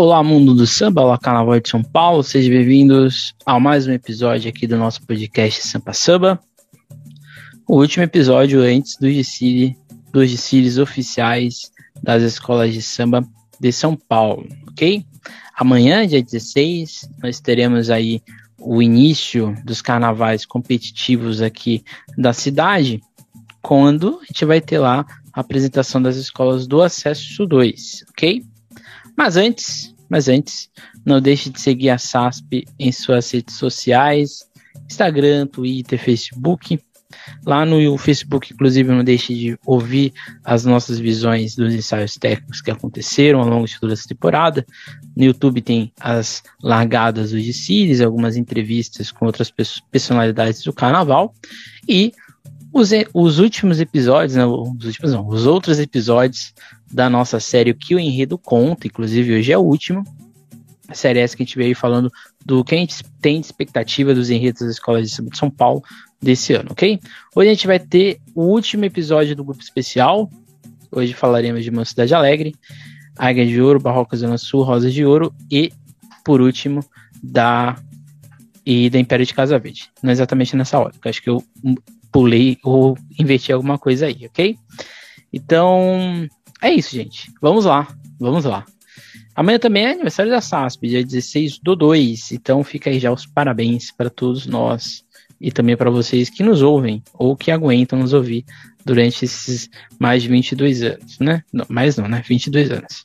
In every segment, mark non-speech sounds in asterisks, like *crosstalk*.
Olá, mundo do samba, olá, Carnaval de São Paulo, sejam bem-vindos a mais um episódio aqui do nosso podcast Sampa Samba. O último episódio antes dos desfiles, dos desfiles oficiais das escolas de samba de São Paulo, ok? Amanhã, dia 16, nós teremos aí o início dos carnavais competitivos aqui da cidade, quando a gente vai ter lá a apresentação das escolas do Acesso 2, ok? Mas antes, mas antes, não deixe de seguir a SASP em suas redes sociais, Instagram, Twitter, Facebook. Lá no Facebook, inclusive, não deixe de ouvir as nossas visões dos ensaios técnicos que aconteceram ao longo de toda essa temporada. No YouTube tem as largadas dos Cires, algumas entrevistas com outras personalidades do carnaval. E os, os últimos episódios, né, os últimos não, os outros episódios da nossa série O que o Enredo conta, inclusive hoje é o último. A série essa que a gente veio falando do que a gente tem de expectativa dos enredos das escolas de São Paulo desse ano, ok? Hoje a gente vai ter o último episódio do grupo especial. Hoje falaremos de Cidade Alegre, Águia de Ouro, Barroca Zona Sul, Rosas de Ouro e, por último, da e da Império de Casa Verde. Não exatamente nessa hora, acho que eu pulei ou inverti alguma coisa aí, ok? Então, é isso, gente. Vamos lá, vamos lá. Amanhã também é aniversário da SASP, dia 16 do 2. Então fica aí já os parabéns para todos nós e também para vocês que nos ouvem ou que aguentam nos ouvir durante esses mais de 22 anos, né? Não, mais não, né? 22 anos.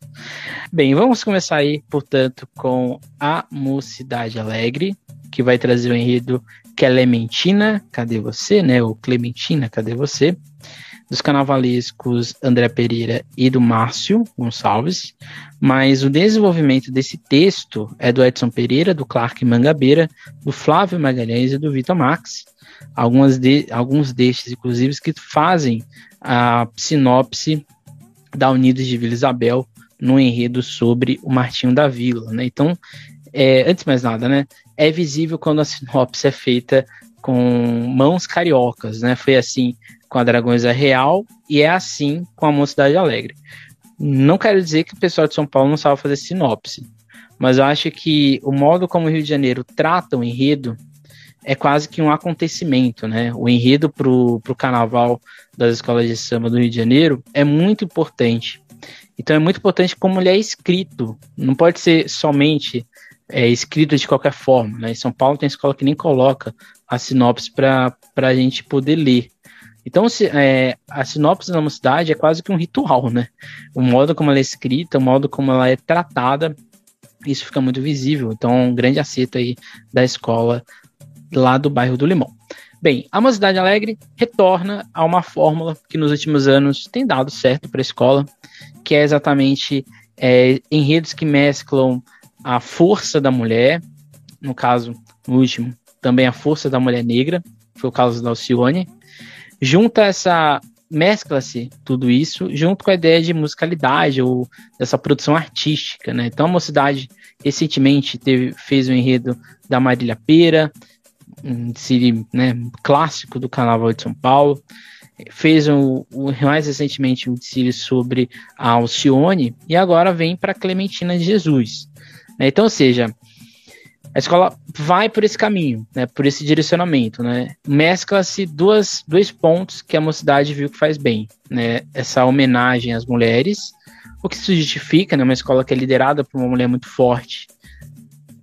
Bem, vamos começar aí, portanto, com a Mocidade Alegre, que vai trazer o enredo Clementina, cadê você, né? O Clementina, cadê você? Dos carnavalescos André Pereira e do Márcio Gonçalves, mas o desenvolvimento desse texto é do Edson Pereira, do Clark Mangabeira, do Flávio Magalhães e do Vitor Max, algumas de, alguns destes, inclusive, que fazem a sinopse da Unidos de Vila Isabel no enredo sobre o Martinho da Vila. Né? Então, é, antes de mais nada, né, é visível quando a sinopse é feita com mãos cariocas, né? Foi assim com a Dragões é Real e é assim com a Mocidade Alegre. Não quero dizer que o pessoal de São Paulo não sabe fazer sinopse, mas eu acho que o modo como o Rio de Janeiro trata o enredo é quase que um acontecimento, né? O enredo para o carnaval das escolas de samba do Rio de Janeiro é muito importante. Então é muito importante como ele é escrito. Não pode ser somente é, escrito de qualquer forma. Né? Em São Paulo tem escola que nem coloca a sinopse para a gente poder ler. Então, se, é, a sinopse da mocidade é quase que um ritual, né? O modo como ela é escrita, o modo como ela é tratada, isso fica muito visível. Então, um grande acerto aí da escola lá do bairro do Limão. Bem, a Mocidade Alegre retorna a uma fórmula que nos últimos anos tem dado certo para a escola, que é exatamente é, enredos que mesclam a força da mulher, no caso, no último, também a força da mulher negra, foi o caso da Alcione, junta essa mescla-se tudo isso junto com a ideia de musicalidade ou dessa produção artística, né? Então a mocidade recentemente teve, fez o um enredo da Marília Pera, um Siri, né, clássico do Carnaval de São Paulo, fez um, um, mais recentemente um desfile sobre a Alcione e agora vem para Clementina de Jesus. Né? Então, ou seja, a escola vai por esse caminho, né, por esse direcionamento, né? Mescla-se duas, dois pontos que a mocidade viu que faz bem, né? Essa homenagem às mulheres, o que se justifica, né? Uma escola que é liderada por uma mulher muito forte.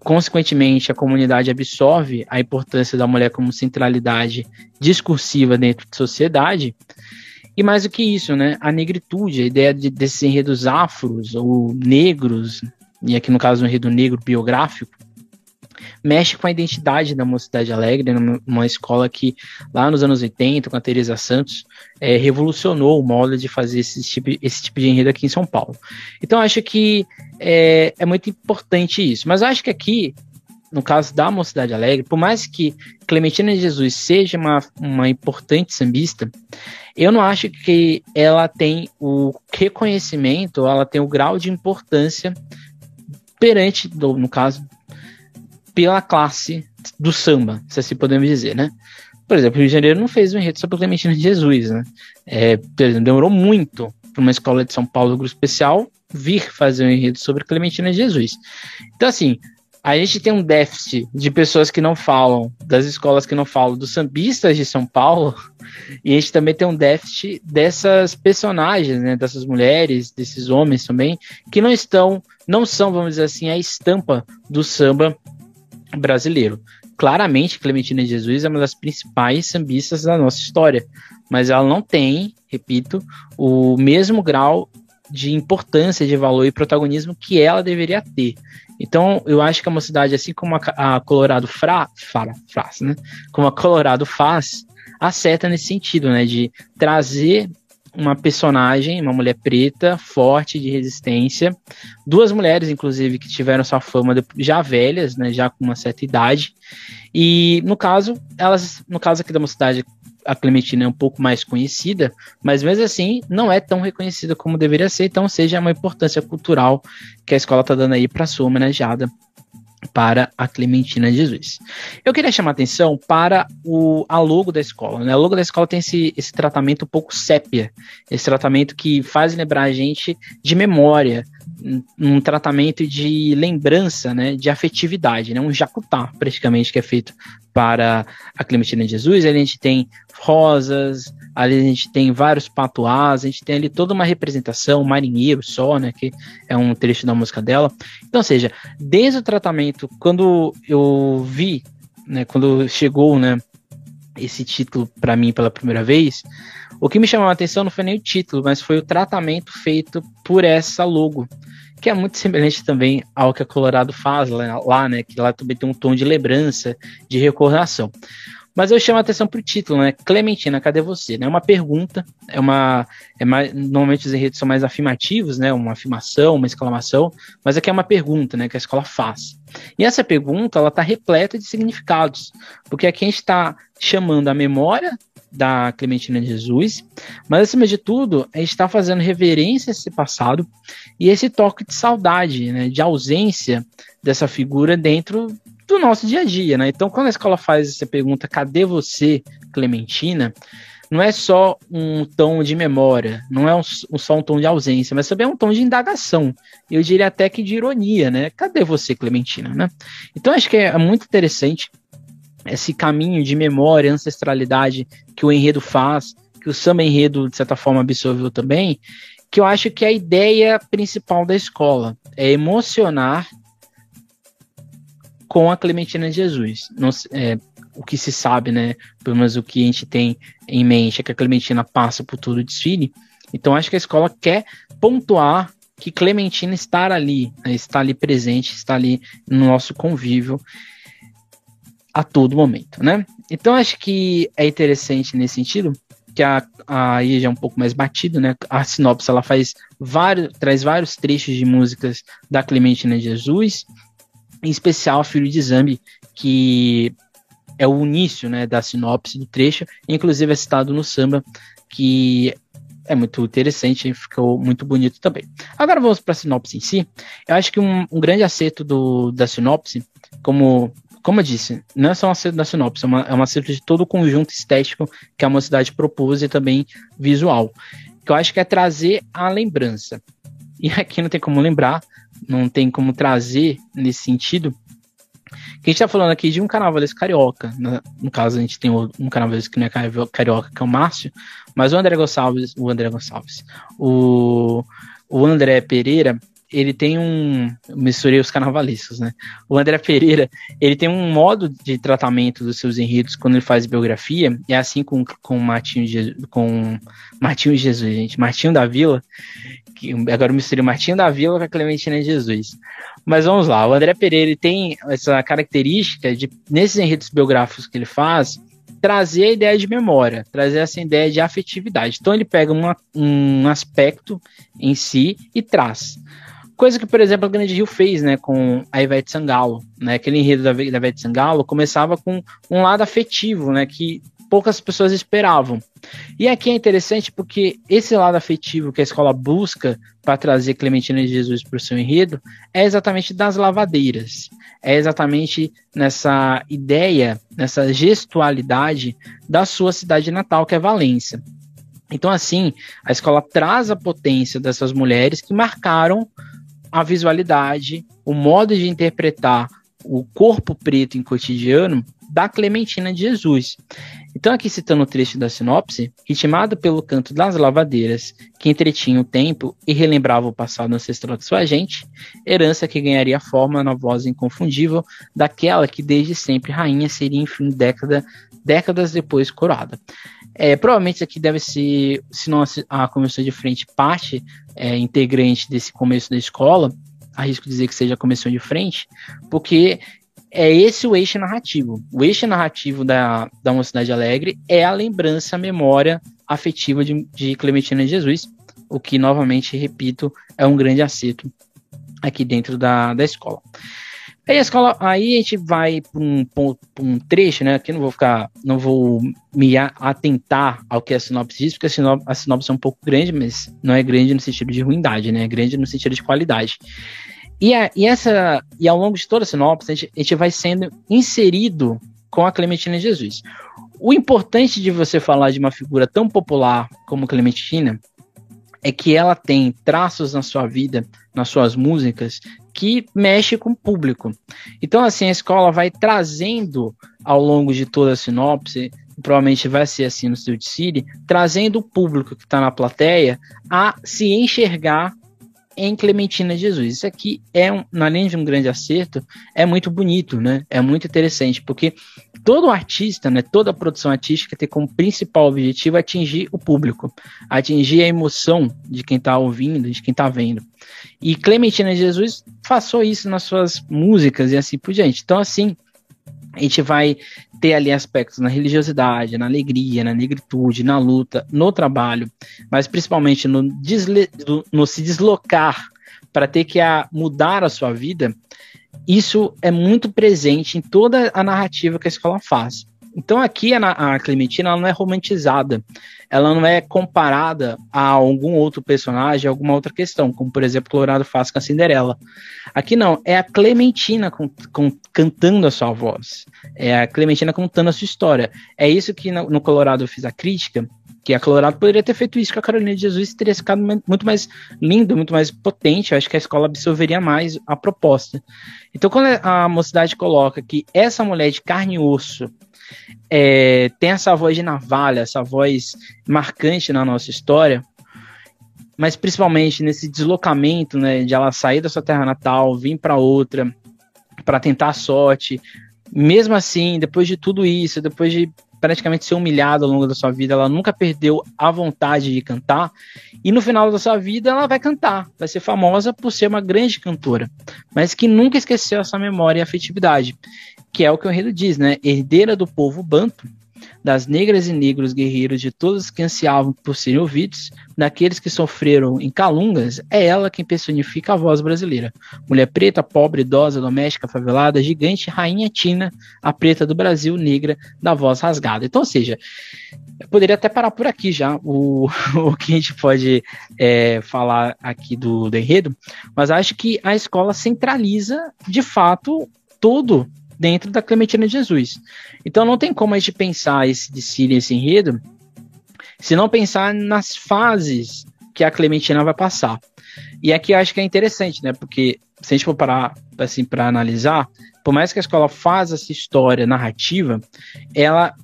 Consequentemente, a comunidade absorve a importância da mulher como centralidade discursiva dentro de sociedade. E mais do que isso, né? A negritude, a ideia de, desses enredos afros ou negros, e aqui no caso um enredo negro biográfico, mexe com a identidade da Mocidade Alegre, uma escola que lá nos anos 80, com a Teresa Santos, é, revolucionou o modo de fazer esse tipo, esse tipo de enredo aqui em São Paulo. Então acho que é, é muito importante isso. Mas acho que aqui, no caso da Mocidade Alegre, por mais que Clementina Jesus seja uma, uma importante sambista, eu não acho que ela tem o reconhecimento, ela tem o grau de importância perante, no caso, pela classe do samba, se assim podemos dizer, né? Por exemplo, o Rio de Janeiro não fez um enredo sobre Clementina de Jesus, né? É, demorou muito para uma escola de São Paulo grupo especial vir fazer um enredo sobre Clementina de Jesus. Então, assim, a gente tem um déficit de pessoas que não falam, das escolas que não falam, dos sambistas de São Paulo, *laughs* e a gente também tem um déficit dessas personagens, né, dessas mulheres, desses homens também, que não estão, não são, vamos dizer assim, a estampa do samba brasileiro. Claramente, Clementina Jesus é uma das principais sambistas da nossa história, mas ela não tem, repito, o mesmo grau de importância, de valor e protagonismo que ela deveria ter. Então, eu acho que a mocidade, assim como a, a Colorado fra, fala, faz, né? Como a Colorado faz, acerta nesse sentido, né? De trazer uma personagem, uma mulher preta, forte, de resistência. Duas mulheres, inclusive, que tiveram sua fama já velhas, né? Já com uma certa idade. E, no caso, elas, no caso aqui da mocidade, a Clementina é um pouco mais conhecida, mas mesmo assim não é tão reconhecida como deveria ser, então seja uma importância cultural que a escola está dando aí para sua homenageada para a Clementina Jesus. Eu queria chamar atenção para o a logo da escola. Né? A logo da escola tem esse, esse tratamento um pouco sépia, esse tratamento que faz lembrar a gente de memória, um tratamento de lembrança, né, de afetividade, né, um jacutá praticamente que é feito para a Clementina de Jesus. Ali a gente tem rosas, ali a gente tem vários patuás, a gente tem ali toda uma representação, marinheiro só, né, que é um trecho da música dela. Então, ou seja, desde o tratamento, quando eu vi, né, quando chegou, né, esse título para mim pela primeira vez, o que me chamou a atenção não foi nem o título, mas foi o tratamento feito por essa logo, que é muito semelhante também ao que a Colorado faz lá, né? Que lá também tem um tom de lembrança, de recordação. Mas eu chamo a atenção para o título, né? Clementina, cadê você? É uma pergunta, é uma. É mais, normalmente os enredos são mais afirmativos, né? Uma afirmação, uma exclamação, mas aqui é uma pergunta, né? Que a escola faz. E essa pergunta, ela está repleta de significados, porque aqui a gente está chamando a memória da Clementina Jesus, mas acima de tudo, a gente está fazendo reverência a esse passado e esse toque de saudade, né, de ausência dessa figura dentro do nosso dia a dia, né? Então, quando a escola faz essa pergunta, cadê você, Clementina? Não é só um tom de memória, não é um, só um tom de ausência, mas também é um tom de indagação. Eu diria até que de ironia, né? Cadê você, Clementina, né? Então, acho que é muito interessante esse caminho de memória, ancestralidade que o enredo faz, que o samba enredo, de certa forma, absorveu também, que eu acho que é a ideia principal da escola é emocionar com a Clementina de Jesus. Não, é, o que se sabe, né? Pelo menos o que a gente tem em mente é que a Clementina passa por todo o desfile. Então acho que a escola quer pontuar que Clementina está ali, né, está ali presente, está ali no nosso convívio a todo momento, né? Então acho que é interessante nesse sentido que a, aí já é um pouco mais batido, né? A sinopse ela faz vários, traz vários trechos de músicas da Clementina Jesus, em especial Filho de Zambi, que é o início, né, da sinopse do trecho, inclusive é citado no samba, que é muito interessante e ficou muito bonito também. Agora vamos para a sinopse em si. Eu acho que um, um grande acerto do, da sinopse, como como eu disse, não é só um acerto da sinopse, é, uma, é um acerto de todo o conjunto estético que a mocidade propôs e também visual. Que eu acho que é trazer a lembrança. E *laughs* aqui não tem como lembrar, não tem como trazer nesse sentido. Que a gente está falando aqui de um carnavalesco carioca. Né? No caso, a gente tem um carnavalesco que não é carioca, que é o Márcio, mas o André Gonçalves, o André Gonçalves, o, o André Pereira, ele tem um. Misturei os carnavalistas, né? O André Pereira, ele tem um modo de tratamento dos seus enredos quando ele faz biografia, é assim com, com Martinho, com Martinho Jesus, gente. Martinho da Vila, que agora eu misturei Martinho da Vila com a Clementina Jesus. Mas vamos lá, o André Pereira ele tem essa característica de, nesses enredos biográficos que ele faz, trazer a ideia de memória, trazer essa ideia de afetividade. Então ele pega uma, um aspecto em si e traz. Coisa que, por exemplo, a Grande Rio fez, né, com a Ivete Sangalo, né, aquele enredo da, da Ivete Sangalo começava com um lado afetivo, né, que poucas pessoas esperavam. E aqui é interessante porque esse lado afetivo que a escola busca para trazer Clementina de Jesus para o seu enredo é exatamente das lavadeiras, é exatamente nessa ideia, nessa gestualidade da sua cidade natal, que é Valência. Então, assim, a escola traz a potência dessas mulheres que marcaram a visualidade, o modo de interpretar o corpo preto em cotidiano da Clementina de Jesus. Então, aqui citando o trecho da sinopse, ritmado pelo canto das lavadeiras, que entretinha o tempo e relembrava o passado ancestral de sua gente, herança que ganharia forma na voz inconfundível daquela que desde sempre rainha seria, enfim, década, décadas depois coroada. É, provavelmente isso aqui deve ser, se não a comissão de frente parte é, integrante desse começo da escola, arrisco dizer que seja a comissão de frente, porque é esse o eixo narrativo. O eixo narrativo da, da Mocidade Alegre é a lembrança, a memória afetiva de, de Clementina de Jesus, o que, novamente, repito, é um grande acerto aqui dentro da, da escola. Aí a escola, aí a gente vai para um, um, trecho, né? Aqui não vou ficar, não vou me atentar ao que a sinopse diz, porque a sinopse, a sinopse é um pouco grande, mas não é grande no sentido de ruindade, né? É grande no sentido de qualidade. E, a, e, essa, e ao longo de toda a sinopse, a gente, a gente vai sendo inserido com a Clementina Jesus. O importante de você falar de uma figura tão popular como Clementina é que ela tem traços na sua vida, nas suas músicas, que mexe com o público. Então, assim, a escola vai trazendo ao longo de toda a sinopse, provavelmente vai ser assim no Studio City, trazendo o público que está na plateia a se enxergar em Clementina Jesus. Isso aqui é, um, além de um grande acerto, é muito bonito, né? É muito interessante, porque todo artista, né, toda produção artística tem como principal objetivo atingir o público, atingir a emoção de quem está ouvindo, de quem está vendo. E Clementina Jesus passou isso nas suas músicas e assim por diante. Então, assim, a gente vai ter ali aspectos na religiosidade, na alegria, na negritude, na luta, no trabalho, mas principalmente no, no se deslocar para ter que a, mudar a sua vida. Isso é muito presente em toda a narrativa que a escola faz. Então aqui a, a Clementina não é romantizada, ela não é comparada a algum outro personagem, a alguma outra questão, como por exemplo Colorado faz com a Cinderela. Aqui não, é a Clementina com, com, cantando a sua voz, é a Clementina contando a sua história. É isso que no, no Colorado eu fiz a crítica, que a Colorado poderia ter feito isso com a Carolina de Jesus teria ficado muito mais lindo, muito mais potente. Eu acho que a escola absorveria mais a proposta. Então, quando a mocidade coloca que essa mulher de carne e osso é, tem essa voz de navalha, essa voz marcante na nossa história, mas principalmente nesse deslocamento, né, de ela sair da sua terra natal, vir para outra, para tentar a sorte. Mesmo assim, depois de tudo isso, depois de praticamente ser humilhada ao longo da sua vida, ela nunca perdeu a vontade de cantar. E no final da sua vida, ela vai cantar, vai ser famosa por ser uma grande cantora, mas que nunca esqueceu essa memória e afetividade que é o que o enredo diz, né? Herdeira do povo banto, das negras e negros guerreiros de todos que ansiavam por serem ouvidos, daqueles que sofreram em calungas, é ela quem personifica a voz brasileira. Mulher preta, pobre, idosa, doméstica, favelada, gigante, rainha tina, a preta do Brasil, negra, da voz rasgada. Então, ou seja, eu poderia até parar por aqui já o, *laughs* o que a gente pode é, falar aqui do, do enredo, mas acho que a escola centraliza de fato todo dentro da Clementina de Jesus. Então não tem como a gente pensar esse desfile, esse enredo, se não pensar nas fases que a Clementina vai passar. E aqui acho que é interessante, né? Porque se a gente for parar assim para analisar, por mais que a escola faça essa história narrativa, ela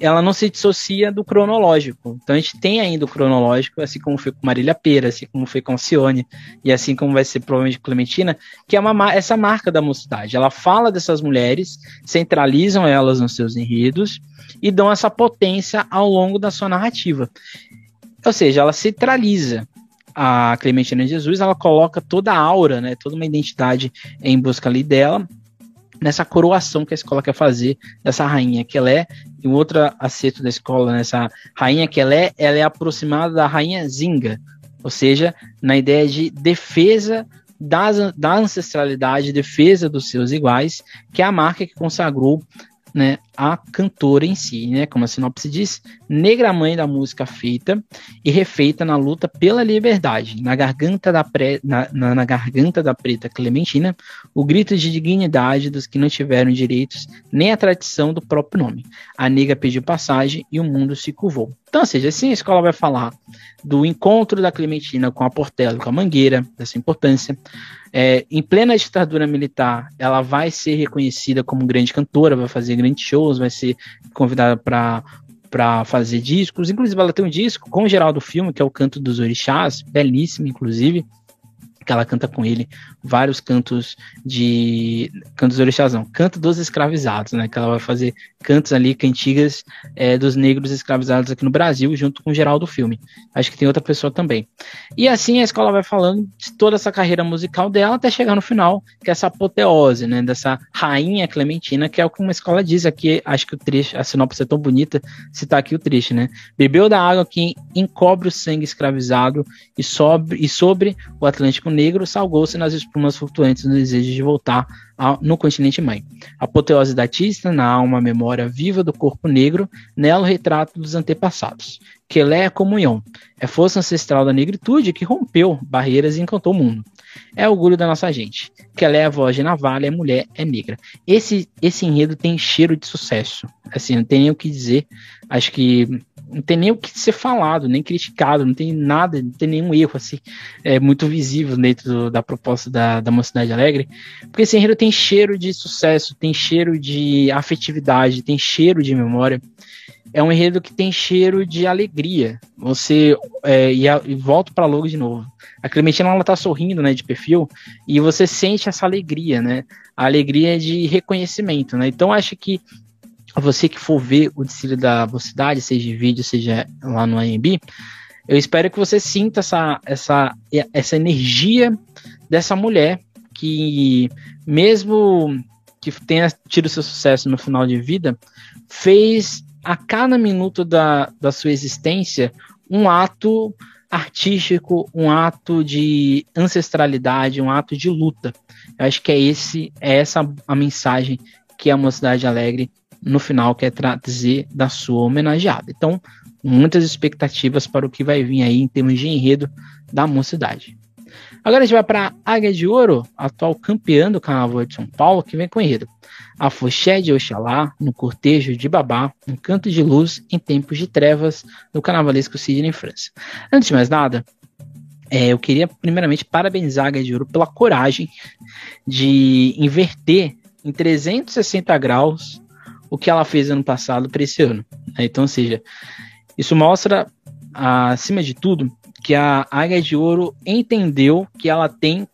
ela não se dissocia do cronológico. Então a gente tem ainda o cronológico, assim como foi com Marília Pera, assim como foi com Cione, e assim como vai ser provavelmente Clementina, que é uma, essa marca da mocidade. Ela fala dessas mulheres, centralizam elas nos seus enredos e dão essa potência ao longo da sua narrativa. Ou seja, ela centraliza a Clementina Jesus, ela coloca toda a aura, né, toda uma identidade em busca ali dela, nessa coroação que a escola quer fazer dessa rainha que ela é, e um outro acerto da escola nessa rainha que ela é, ela é aproximada da rainha Zinga, ou seja, na ideia de defesa das, da ancestralidade, defesa dos seus iguais, que é a marca que consagrou né, a cantora em si, né? Como a sinopse diz, negra mãe da música feita e refeita na luta pela liberdade. Na garganta da, pre... na, na, na garganta da preta Clementina, o grito de dignidade dos que não tiveram direitos nem a tradição do próprio nome. A negra pediu passagem e o mundo se curvou. Então, ou seja, assim a escola vai falar do encontro da Clementina com a Portela, com a Mangueira, dessa importância. É, em plena ditadura militar, ela vai ser reconhecida como grande cantora, vai fazer grandes shows, vai ser convidada para para fazer discos. Inclusive, ela tem um disco com o Geraldo Filme, que é o Canto dos Orixás, belíssimo, inclusive que ela canta com ele vários cantos de cantos do orixás, não, canto dos escravizados, né? Que ela vai fazer cantos ali, cantigas é, dos negros escravizados aqui no Brasil, junto com o geral do filme. Acho que tem outra pessoa também. E assim a escola vai falando de toda essa carreira musical dela até chegar no final, que é essa apoteose, né? Dessa rainha Clementina, que é o que uma escola diz aqui. Acho que o trecho, a sinopse é tão bonita, citar aqui o trecho, né? Bebeu da água que encobre o sangue escravizado e sobre, e sobre o Atlântico negro salgou-se nas espumas flutuantes no desejo de voltar ao, no continente mãe. Apoteose da artista, na alma memória viva do corpo negro, nela o retrato dos antepassados. Quelé é comunhão, é força ancestral da negritude que rompeu barreiras e encantou o mundo. É orgulho da nossa gente. Quelé é voz de navalha, é mulher, é negra. Esse, esse enredo tem cheiro de sucesso. Assim, não tem nem o que dizer. Acho que não tem nem o que ser falado, nem criticado, não tem nada, não tem nenhum erro assim, é muito visível dentro do, da proposta da, da Mocidade Alegre, porque esse enredo tem cheiro de sucesso, tem cheiro de afetividade, tem cheiro de memória. É um enredo que tem cheiro de alegria. Você é, e, a, e volto para logo de novo. A Clementina ela tá sorrindo, né, de perfil, e você sente essa alegria, né? A alegria de reconhecimento, né? Então acho que você que for ver o desfile da velocidade, seja em vídeo, seja lá no AMB, eu espero que você sinta essa, essa, essa energia dessa mulher que, mesmo que tenha tido seu sucesso no final de vida, fez a cada minuto da, da sua existência um ato artístico, um ato de ancestralidade, um ato de luta. Eu acho que é esse é essa a mensagem que a Mocidade Alegre no final quer trazer da sua homenageada. Então, muitas expectativas para o que vai vir aí em termos de enredo da mocidade. Agora a gente vai para Águia de Ouro, atual campeã do Carnaval de São Paulo, que vem com enredo. A Foché de Oxalá, no cortejo de Babá, um canto de luz em tempos de trevas, do carnavalesco Sidney França. Antes de mais nada, é, eu queria primeiramente parabenizar a Águia de Ouro pela coragem de inverter em 360 graus o que ela fez ano passado para esse ano. Né? Então, ou seja, isso mostra, acima de tudo, que a Águia de Ouro entendeu que ela tem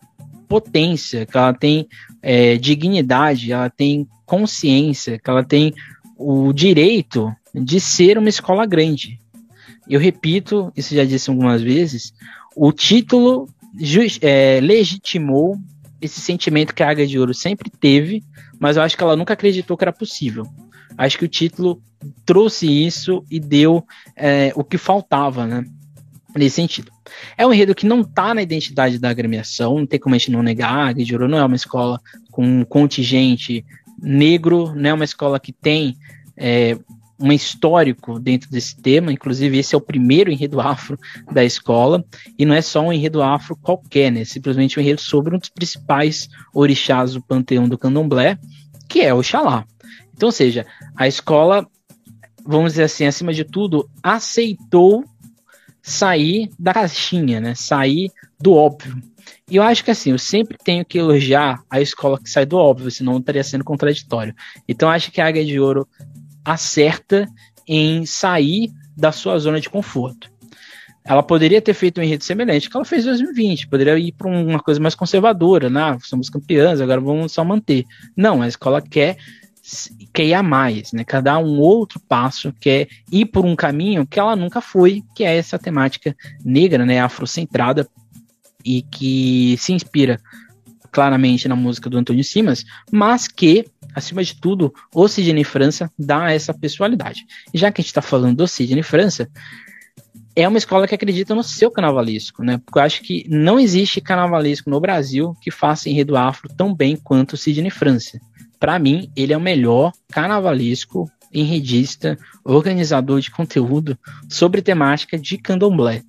potência, que ela tem é, dignidade, ela tem consciência, que ela tem o direito de ser uma escola grande. Eu repito, isso já disse algumas vezes, o título é, legitimou esse sentimento que a Águia de Ouro sempre teve, mas eu acho que ela nunca acreditou que era possível. Acho que o título trouxe isso e deu é, o que faltava, né? Nesse sentido. É um enredo que não está na identidade da agremiação, não tem como a gente não negar. A Águia de Ouro não é uma escola com um contingente negro, não é uma escola que tem é, um histórico dentro desse tema, inclusive esse é o primeiro enredo afro da escola, e não é só um enredo afro qualquer, né? Simplesmente um enredo sobre um dos principais orixás do panteão do candomblé, que é o Xalá. Então, ou seja, a escola, vamos dizer assim, acima de tudo, aceitou sair da caixinha, né? Sair do óbvio. E eu acho que assim, eu sempre tenho que elogiar a escola que sai do óbvio, senão estaria sendo contraditório. Então acho que a Águia de Ouro acerta em sair da sua zona de conforto. Ela poderia ter feito um enredo semelhante que ela fez em 2020, poderia ir para uma coisa mais conservadora, né? Somos campeãs, agora vamos só manter. Não, a escola quer quer ir a mais, né? Quer dar um outro passo, quer ir por um caminho que ela nunca foi, que é essa temática negra, né? Afrocentrada e que se inspira claramente na música do Antônio Simas, mas que acima de tudo, o Sidney França dá essa pessoalidade. E já que a gente está falando do Sidney França, é uma escola que acredita no seu carnavalesco, né? Porque eu acho que não existe carnavalesco no Brasil que faça enredo afro tão bem quanto o Sidney França. para mim, ele é o melhor carnavalesco, enredista, organizador de conteúdo sobre temática de candomblé.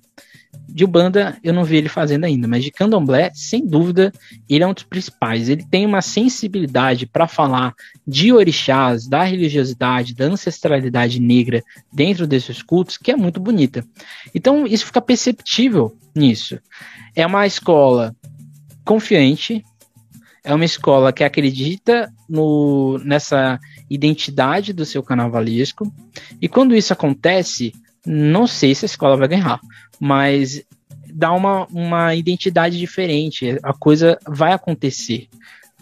De Ubanda, eu não vi ele fazendo ainda, mas de Candomblé, sem dúvida, ele é um dos principais. Ele tem uma sensibilidade para falar de orixás, da religiosidade, da ancestralidade negra dentro desses cultos, que é muito bonita. Então, isso fica perceptível nisso. É uma escola confiante, é uma escola que acredita no, nessa identidade do seu carnavalesco, e quando isso acontece, não sei se a escola vai ganhar, mas dá uma, uma identidade diferente. A coisa vai acontecer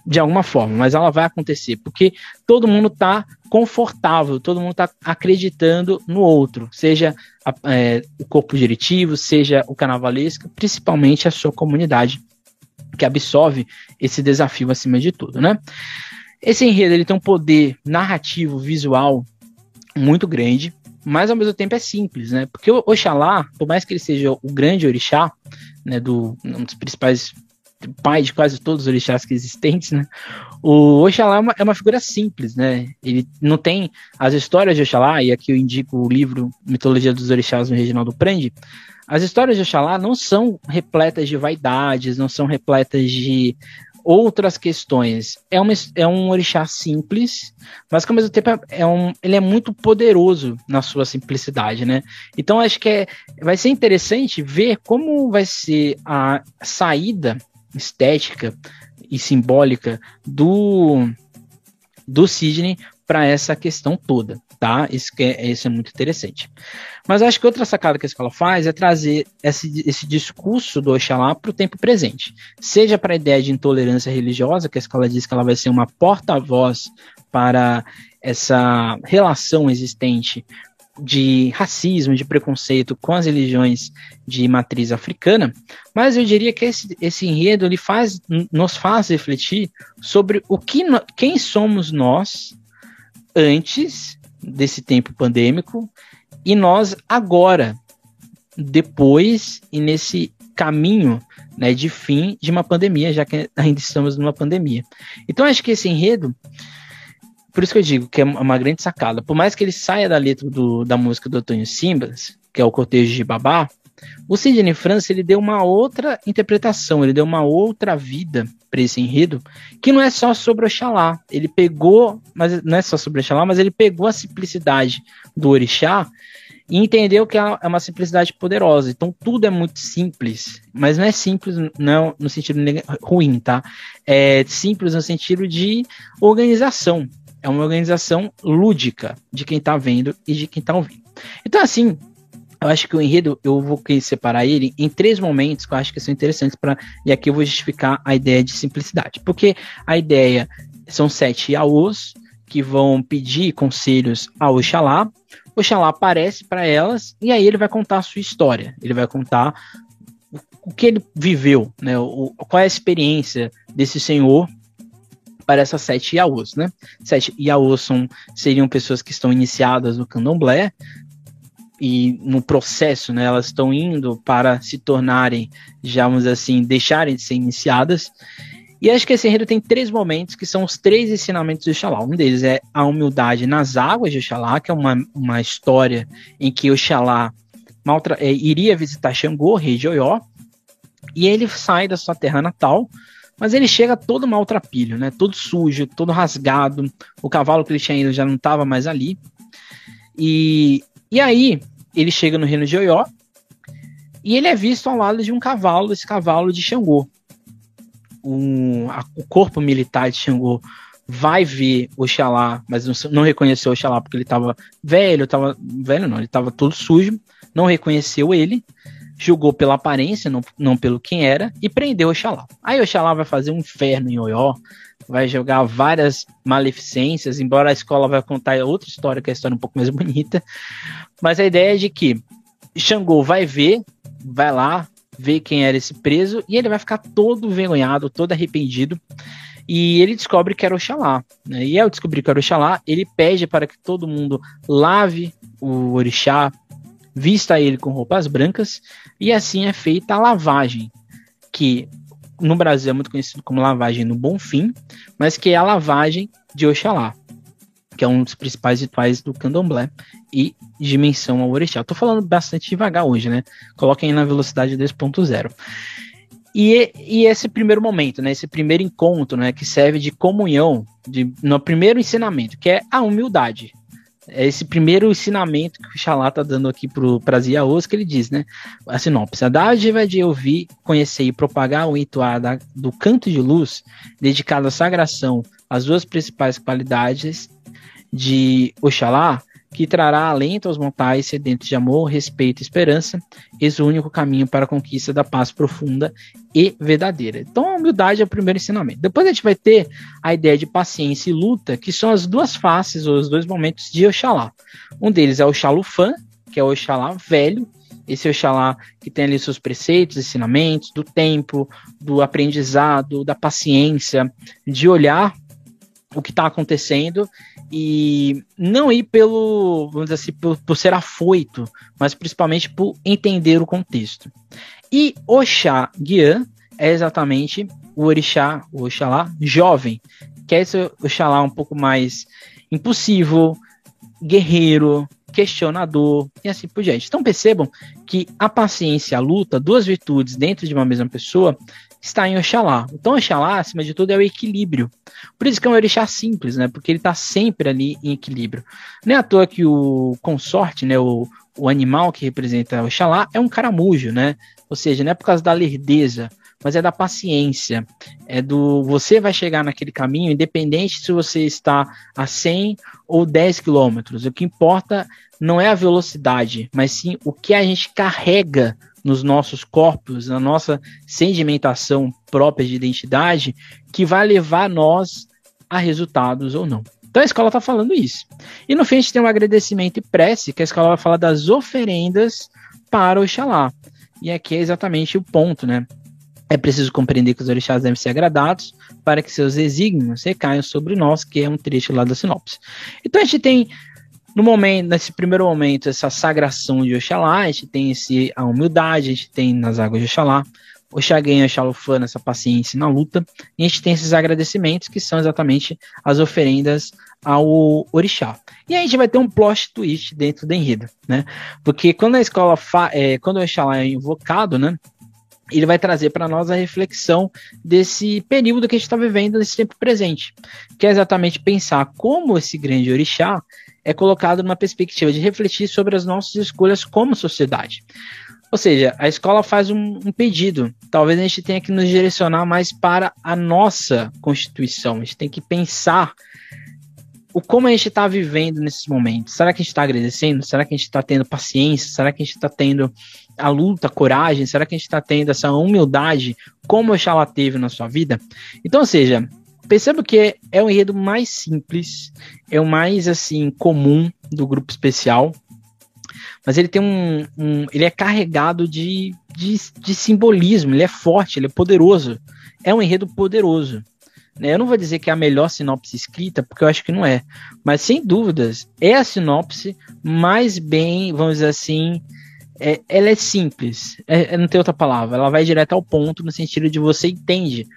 de alguma forma, mas ela vai acontecer, porque todo mundo está confortável, todo mundo está acreditando no outro, seja a, é, o corpo diretivo, seja o carnavalesco, principalmente a sua comunidade, que absorve esse desafio acima de tudo, né? Esse enredo ele tem um poder narrativo, visual muito grande, mas ao mesmo tempo é simples, né? Porque o Oxalá, por mais que ele seja o grande orixá, né, do, um dos principais pai de quase todos os orixás que existentes, né? O Oxalá é uma, é uma, figura simples, né? Ele não tem as histórias de Oxalá, e aqui eu indico o livro Mitologia dos Orixás no Reginaldo Prende. As histórias de Oxalá não são repletas de vaidades, não são repletas de outras questões. É, uma, é um orixá simples, mas que ao mesmo tempo é, é um, ele é muito poderoso na sua simplicidade, né? Então acho que é, vai ser interessante ver como vai ser a saída estética e simbólica do do Sidney para essa questão toda, tá? Isso, é, isso é muito interessante. Mas acho que outra sacada que a escola faz é trazer esse, esse discurso do Oxalá para o tempo presente. Seja para a ideia de intolerância religiosa, que a escola diz que ela vai ser uma porta-voz para essa relação existente de racismo, de preconceito com as religiões de matriz africana, mas eu diria que esse, esse enredo ele faz, nos faz refletir sobre o que quem somos nós antes desse tempo pandêmico e nós agora, depois e nesse caminho né, de fim de uma pandemia, já que ainda estamos numa pandemia. Então acho que esse enredo, por isso que eu digo que é uma grande sacada, por mais que ele saia da letra do, da música do Antônio Simbas, que é o Cortejo de Babá, o Sidney França ele deu uma outra interpretação, ele deu uma outra vida para esse enredo, que não é só sobre Oxalá. Ele pegou, mas não é só sobre Oxalá, mas ele pegou a simplicidade do orixá e entendeu que é uma simplicidade poderosa. Então tudo é muito simples, mas não é simples não no sentido ruim, tá? É simples no sentido de organização. É uma organização lúdica de quem está vendo e de quem está ouvindo. Então, assim, eu acho que o enredo, eu vou separar ele em três momentos que eu acho que são interessantes para e aqui eu vou justificar a ideia de simplicidade. Porque a ideia são sete Yaôs que vão pedir conselhos ao Oxalá. Oxalá aparece para elas e aí ele vai contar a sua história. Ele vai contar o que ele viveu, né? O, qual é a experiência desse senhor para essas sete Yaôs, né? Sete Yaôs são, seriam pessoas que estão iniciadas no candomblé, e no processo, né, elas estão indo para se tornarem, digamos assim, deixarem de ser iniciadas. E acho que esse enredo tem três momentos que são os três ensinamentos de Oxalá. Um deles é a humildade nas águas de Oxalá, que é uma, uma história em que Oxalá maltra é, iria visitar Xangô, rei de Oió, e ele sai da sua terra natal, mas ele chega todo maltrapilho, né? Todo sujo, todo rasgado. O cavalo que ele tinha ido já não estava mais ali. E e aí, ele chega no reino de Oió e ele é visto ao lado de um cavalo, esse cavalo de Xangô. Um, a, o corpo militar de Xangô vai ver Oxalá, mas não, não reconheceu Oxalá porque ele estava velho, tava, velho não, ele estava todo sujo, não reconheceu ele, julgou pela aparência, não, não pelo quem era, e prendeu Oxalá. Aí Oxalá vai fazer um inferno em Oió, vai jogar várias maleficências, embora a escola vai contar outra história, que é a história um pouco mais *laughs* bonita. Mas a ideia é de que Xangô vai ver, vai lá, ver quem era esse preso, e ele vai ficar todo envergonhado, todo arrependido. E ele descobre que era Oxalá. Né? E ao descobrir que era Oxalá, ele pede para que todo mundo lave o orixá, vista ele com roupas brancas, e assim é feita a lavagem, que no Brasil é muito conhecido como lavagem no Bonfim, mas que é a lavagem de Oxalá, que é um dos principais rituais do candomblé e dimensão ao orixá. Estou falando bastante devagar hoje, né? Coloquem na velocidade 2.0. E, e, esse primeiro momento, né, esse primeiro encontro, né, que serve de comunhão, de, no primeiro ensinamento, que é a humildade. É esse primeiro ensinamento que o Xalá está dando aqui para as Iaôs, que ele diz, né? A sinopse. A dádiva de ouvir, conhecer e propagar o ritual do canto de luz, dedicado à sagração, as duas principais qualidades de Oxalá, que trará alento aos mortais sedentos de amor, respeito e esperança, eis o único caminho para a conquista da paz profunda e verdadeira. Então, a humildade é o primeiro ensinamento. Depois a gente vai ter a ideia de paciência e luta, que são as duas faces, ou os dois momentos de Oxalá. Um deles é o Xalufã, que é o Oxalá velho, esse Oxalá que tem ali seus preceitos, ensinamentos, do tempo, do aprendizado, da paciência, de olhar o que está acontecendo e não ir pelo, vamos dizer assim, por, por, ser afoito, mas principalmente por entender o contexto. E Oxá Guian é exatamente o orixá, o Oxalá jovem, que é esse Oxalá um pouco mais impulsivo, guerreiro, questionador e assim por diante. Então percebam que a paciência e a luta, duas virtudes dentro de uma mesma pessoa, está em Oxalá. Então, Oxalá, acima de tudo, é o equilíbrio. Por isso que é um orixá simples, né? Porque ele está sempre ali em equilíbrio. Não é à toa que o consorte, né? O, o animal que representa Oxalá é um caramujo, né? Ou seja, não é por causa da lerdeza, mas é da paciência. É do você vai chegar naquele caminho, independente se você está a 100 ou 10 quilômetros. O que importa não é a velocidade, mas sim o que a gente carrega nos nossos corpos, na nossa sedimentação própria de identidade, que vai levar nós a resultados ou não. Então a escola está falando isso. E no fim a gente tem um agradecimento e prece, que a escola vai falar das oferendas para o Oxalá. E aqui é exatamente o ponto, né? É preciso compreender que os orixás devem ser agradados para que seus desígnios recaiam sobre nós, que é um trecho lá da sinopse. Então a gente tem no momento, nesse primeiro momento, essa sagração de Oxalá, a gente tem esse, a humildade, a gente tem nas águas de Oxalá, Oxaguém e Oxalufã nessa paciência na luta, e a gente tem esses agradecimentos que são exatamente as oferendas ao orixá. E aí a gente vai ter um plot twist dentro do enredo, né? Porque quando a escola, é, quando o Oxalá é invocado, né? ele vai trazer para nós a reflexão desse período que a gente está vivendo nesse tempo presente, que é exatamente pensar como esse grande orixá é colocado numa perspectiva de refletir sobre as nossas escolhas como sociedade. Ou seja, a escola faz um, um, pedido. Talvez a gente tenha que nos direcionar mais para a nossa Constituição. A gente tem que pensar o como a gente está vivendo nesses momentos. Será que a gente está agradecendo? Será que a gente está tendo paciência? Será que a gente está tendo a luta, a coragem? Será que a gente está tendo essa humildade como o Xalá teve na sua vida? Então, ou seja, Perceba que é, o enredo mais simples, é o mais assim comum do grupo especial, mas ele tem um, um ele é carregado de, de, de, simbolismo, ele é forte, ele é poderoso, é um enredo poderoso. Né? Eu não vou dizer que é a melhor sinopse escrita, porque eu acho que não é, mas sem dúvidas é a sinopse mais bem, vamos dizer assim, é, ela é simples, é, não tem outra palavra, ela vai direto ao ponto no sentido de você entende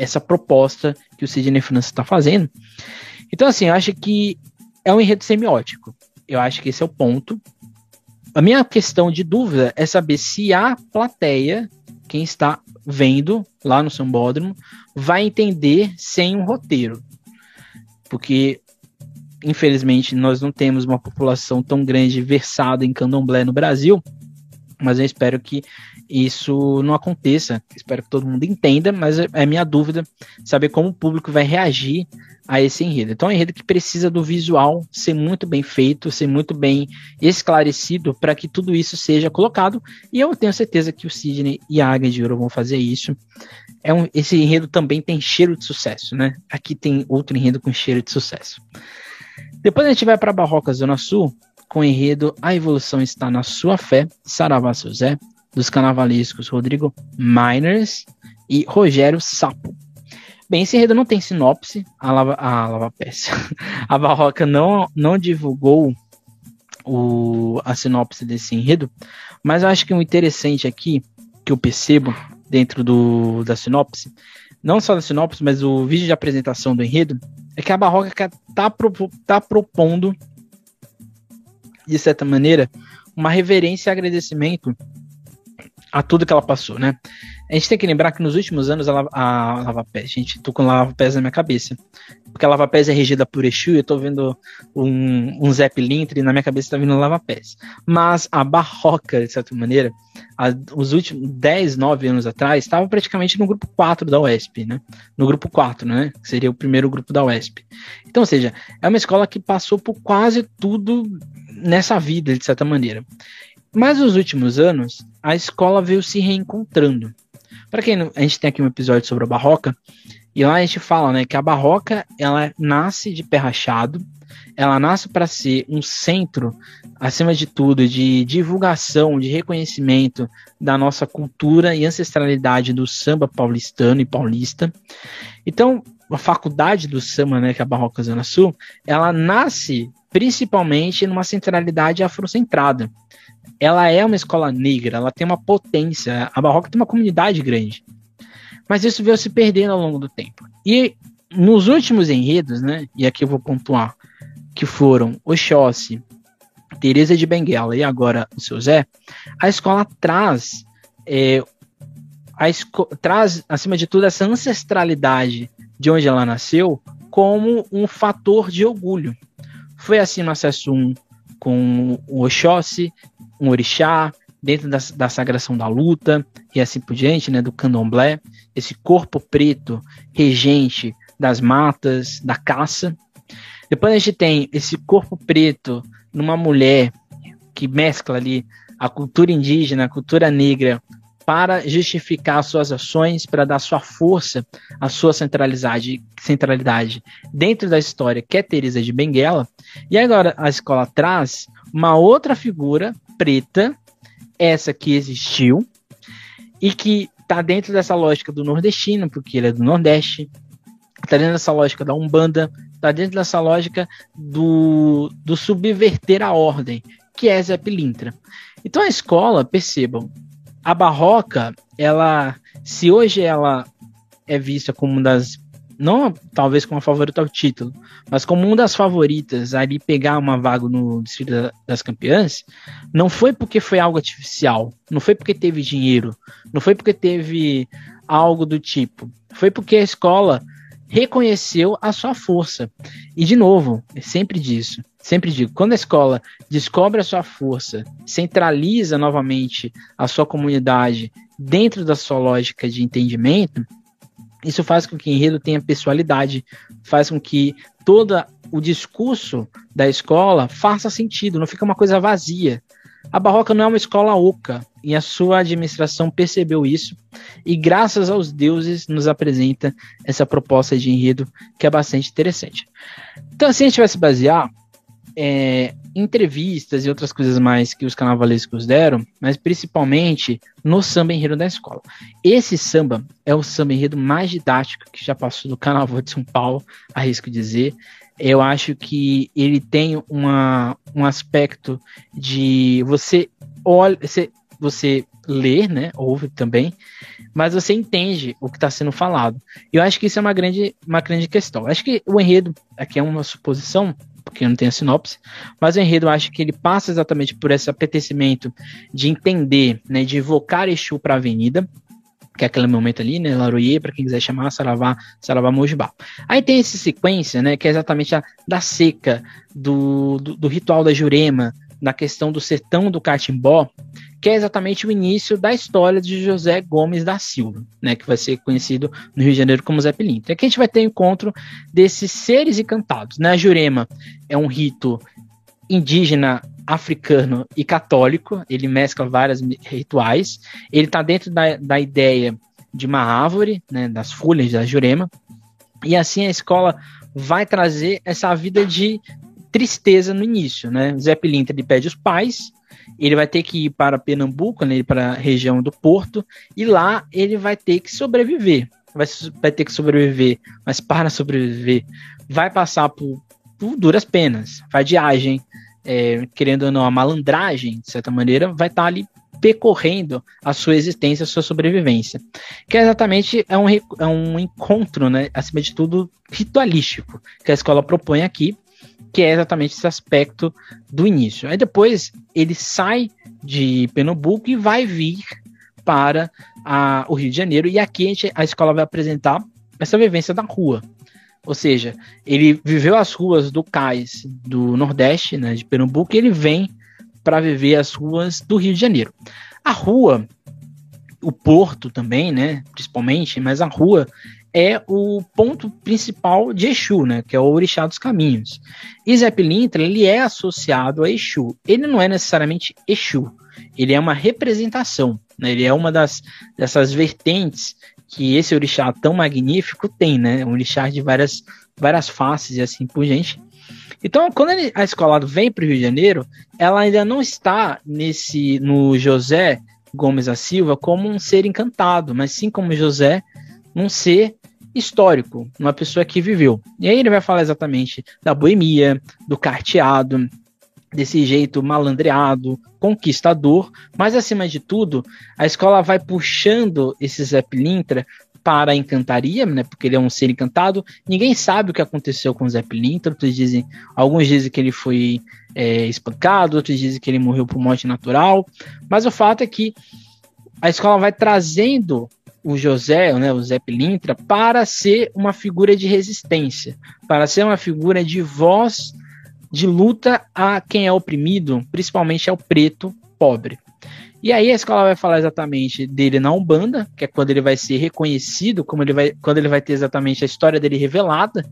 essa proposta que o Sidney Francis está fazendo. Então, assim, eu acho que é um enredo semiótico. Eu acho que esse é o ponto. A minha questão de dúvida é saber se a plateia, quem está vendo lá no Sambódromo, vai entender sem um roteiro. Porque, infelizmente, nós não temos uma população tão grande versada em candomblé no Brasil, mas eu espero que isso não aconteça. Espero que todo mundo entenda, mas é, é minha dúvida saber como o público vai reagir a esse enredo. Então, é um enredo que precisa do visual ser muito bem feito, ser muito bem esclarecido para que tudo isso seja colocado. E eu tenho certeza que o Sidney e a Águia de Ouro vão fazer isso. É um, esse enredo também tem cheiro de sucesso, né? Aqui tem outro enredo com cheiro de sucesso. Depois a gente vai para Barroca Zona Sul, com o enredo A Evolução Está na Sua Fé, Saravá José, dos carnavalescos Rodrigo Miners e Rogério Sapo. Bem, esse enredo não tem sinopse, a Lava, a Lava. *laughs* A Barroca não, não divulgou o, a sinopse desse enredo, mas eu acho que o interessante aqui, que eu percebo dentro do, da sinopse, não só da sinopse, mas o vídeo de apresentação do enredo, é que a Barroca está tá propondo, de certa maneira, uma reverência e agradecimento a tudo que ela passou, né? A gente tem que lembrar que nos últimos anos a, a Lava Pés, gente, tô com Lava Pés na minha cabeça. Porque a Lava Pés é regida por Exu eu tô vendo um, um Zé Pilintre e na minha cabeça tá vindo Lava Pés. Mas a Barroca, de certa maneira, a, os últimos 10, 9 anos atrás, estava praticamente no grupo 4 da UESP, né? No grupo 4, né? Que seria o primeiro grupo da UESP. Então, ou seja, é uma escola que passou por quase tudo nessa vida, de certa maneira. Mas nos últimos anos, a escola veio se reencontrando. Para quem não, a gente tem aqui um episódio sobre a barroca, e lá a gente fala, né, que a barroca ela nasce de pé rachado, ela nasce para ser um centro, acima de tudo, de divulgação, de reconhecimento da nossa cultura e ancestralidade do samba paulistano e paulista. Então, a faculdade do samba, né, que é a Barroca Zona Sul, ela nasce principalmente numa centralidade afrocentrada ela é uma escola negra, ela tem uma potência, a Barroca tem uma comunidade grande. Mas isso veio se perdendo ao longo do tempo. E nos últimos enredos, né, e aqui eu vou pontuar, que foram Oxóssi, Teresa de Benguela e agora o seu Zé, a escola traz, é, a esco traz, acima de tudo, essa ancestralidade de onde ela nasceu como um fator de orgulho. Foi assim no acesso 1 com o Oxóssi, um orixá, dentro da, da sagração da luta e assim por diante, né, do candomblé, esse corpo preto regente das matas, da caça. Depois a gente tem esse corpo preto numa mulher que mescla ali a cultura indígena, a cultura negra, para justificar suas ações, para dar sua força, a sua centralidade, centralidade dentro da história, que é Teresa de Benguela. E agora a escola traz uma outra figura preta, essa que existiu, e que está dentro dessa lógica do nordestino, porque ele é do Nordeste, está dentro dessa lógica da Umbanda, está dentro dessa lógica do, do subverter a ordem, que é Zé Pilintra. Então a escola, percebam, a barroca, ela, se hoje ela é vista como uma das não talvez como a favorita ao título, mas como uma das favoritas ali pegar uma vaga no desfile das campeãs, não foi porque foi algo artificial, não foi porque teve dinheiro, não foi porque teve algo do tipo, foi porque a escola reconheceu a sua força. E de novo, é sempre disso, sempre digo, quando a escola descobre a sua força, centraliza novamente a sua comunidade dentro da sua lógica de entendimento, isso faz com que o enredo tenha pessoalidade, faz com que todo o discurso da escola faça sentido, não fica uma coisa vazia. A Barroca não é uma escola oca, e a sua administração percebeu isso, e graças aos deuses nos apresenta essa proposta de enredo que é bastante interessante. Então, assim a gente vai se basear é, entrevistas e outras coisas mais que os carnavalescos deram, mas principalmente no samba enredo da escola. Esse samba é o samba enredo mais didático que já passou do Carnaval de São Paulo, arrisco dizer. Eu acho que ele tem uma, um aspecto de você olha, você, você ler, né, ouve também, mas você entende o que está sendo falado. Eu acho que isso é uma grande, uma grande questão. Eu acho que o enredo, aqui é uma suposição, porque não tem a sinopse, mas o enredo acho que ele passa exatamente por esse apetecimento de entender, né, de evocar Exu para a avenida, que é aquele momento ali, né, Laroye, para quem quiser chamar, Saravá, Saravá Mojibá. Aí tem essa sequência, né, que é exatamente a da seca, do, do, do ritual da Jurema, na questão do sertão do Catimbó, que é exatamente o início da história de José Gomes da Silva, né, que vai ser conhecido no Rio de Janeiro como Zé Pilintra. Aqui a gente vai ter o encontro desses seres encantados. Né? A Jurema é um rito indígena africano e católico, ele mescla vários rituais, ele está dentro da, da ideia de uma árvore, né, das folhas da Jurema, e assim a escola vai trazer essa vida de tristeza no início, né? Zé Pilintra ele pede os pais, ele vai ter que ir para Pernambuco, né, para a região do Porto, e lá ele vai ter que sobreviver. Vai, vai ter que sobreviver, mas para sobreviver, vai passar por, por duras penas. Vai viagem, é, querendo ou não, a malandragem, de certa maneira, vai estar tá ali percorrendo a sua existência, a sua sobrevivência. Que é exatamente é um, é um encontro, né, acima de tudo, ritualístico, que a escola propõe aqui, que é exatamente esse aspecto do início. Aí depois ele sai de Pernambuco e vai vir para a, o Rio de Janeiro, e aqui a, gente, a escola vai apresentar essa vivência da rua. Ou seja, ele viveu as ruas do cais do Nordeste, né, de Pernambuco, e ele vem para viver as ruas do Rio de Janeiro. A rua, o porto também, né, principalmente, mas a rua é o ponto principal de Exu, né, que é o orixá dos caminhos. E Zé Pilintra, ele é associado a Exu. Ele não é necessariamente Exu, ele é uma representação, né, ele é uma das dessas vertentes que esse orixá tão magnífico tem, né, um orixá de várias, várias faces e assim por gente. Então, quando ele, a escola vem para o Rio de Janeiro, ela ainda não está nesse no José Gomes da Silva como um ser encantado, mas sim como José, um ser histórico, uma pessoa que viveu. E aí ele vai falar exatamente da boemia, do carteado, desse jeito malandreado, conquistador, mas acima de tudo, a escola vai puxando esse Zé Pilintra para a encantaria, né? Porque ele é um ser encantado. Ninguém sabe o que aconteceu com o Zé Pilintra. Outros dizem, alguns dizem que ele foi é, espancado, outros dizem que ele morreu por morte natural. Mas o fato é que a escola vai trazendo o José, né, o Zé Pilintra, para ser uma figura de resistência, para ser uma figura de voz de luta a quem é oprimido, principalmente ao preto pobre. E aí a escola vai falar exatamente dele na Umbanda, que é quando ele vai ser reconhecido, como ele vai, quando ele vai ter exatamente a história dele revelada,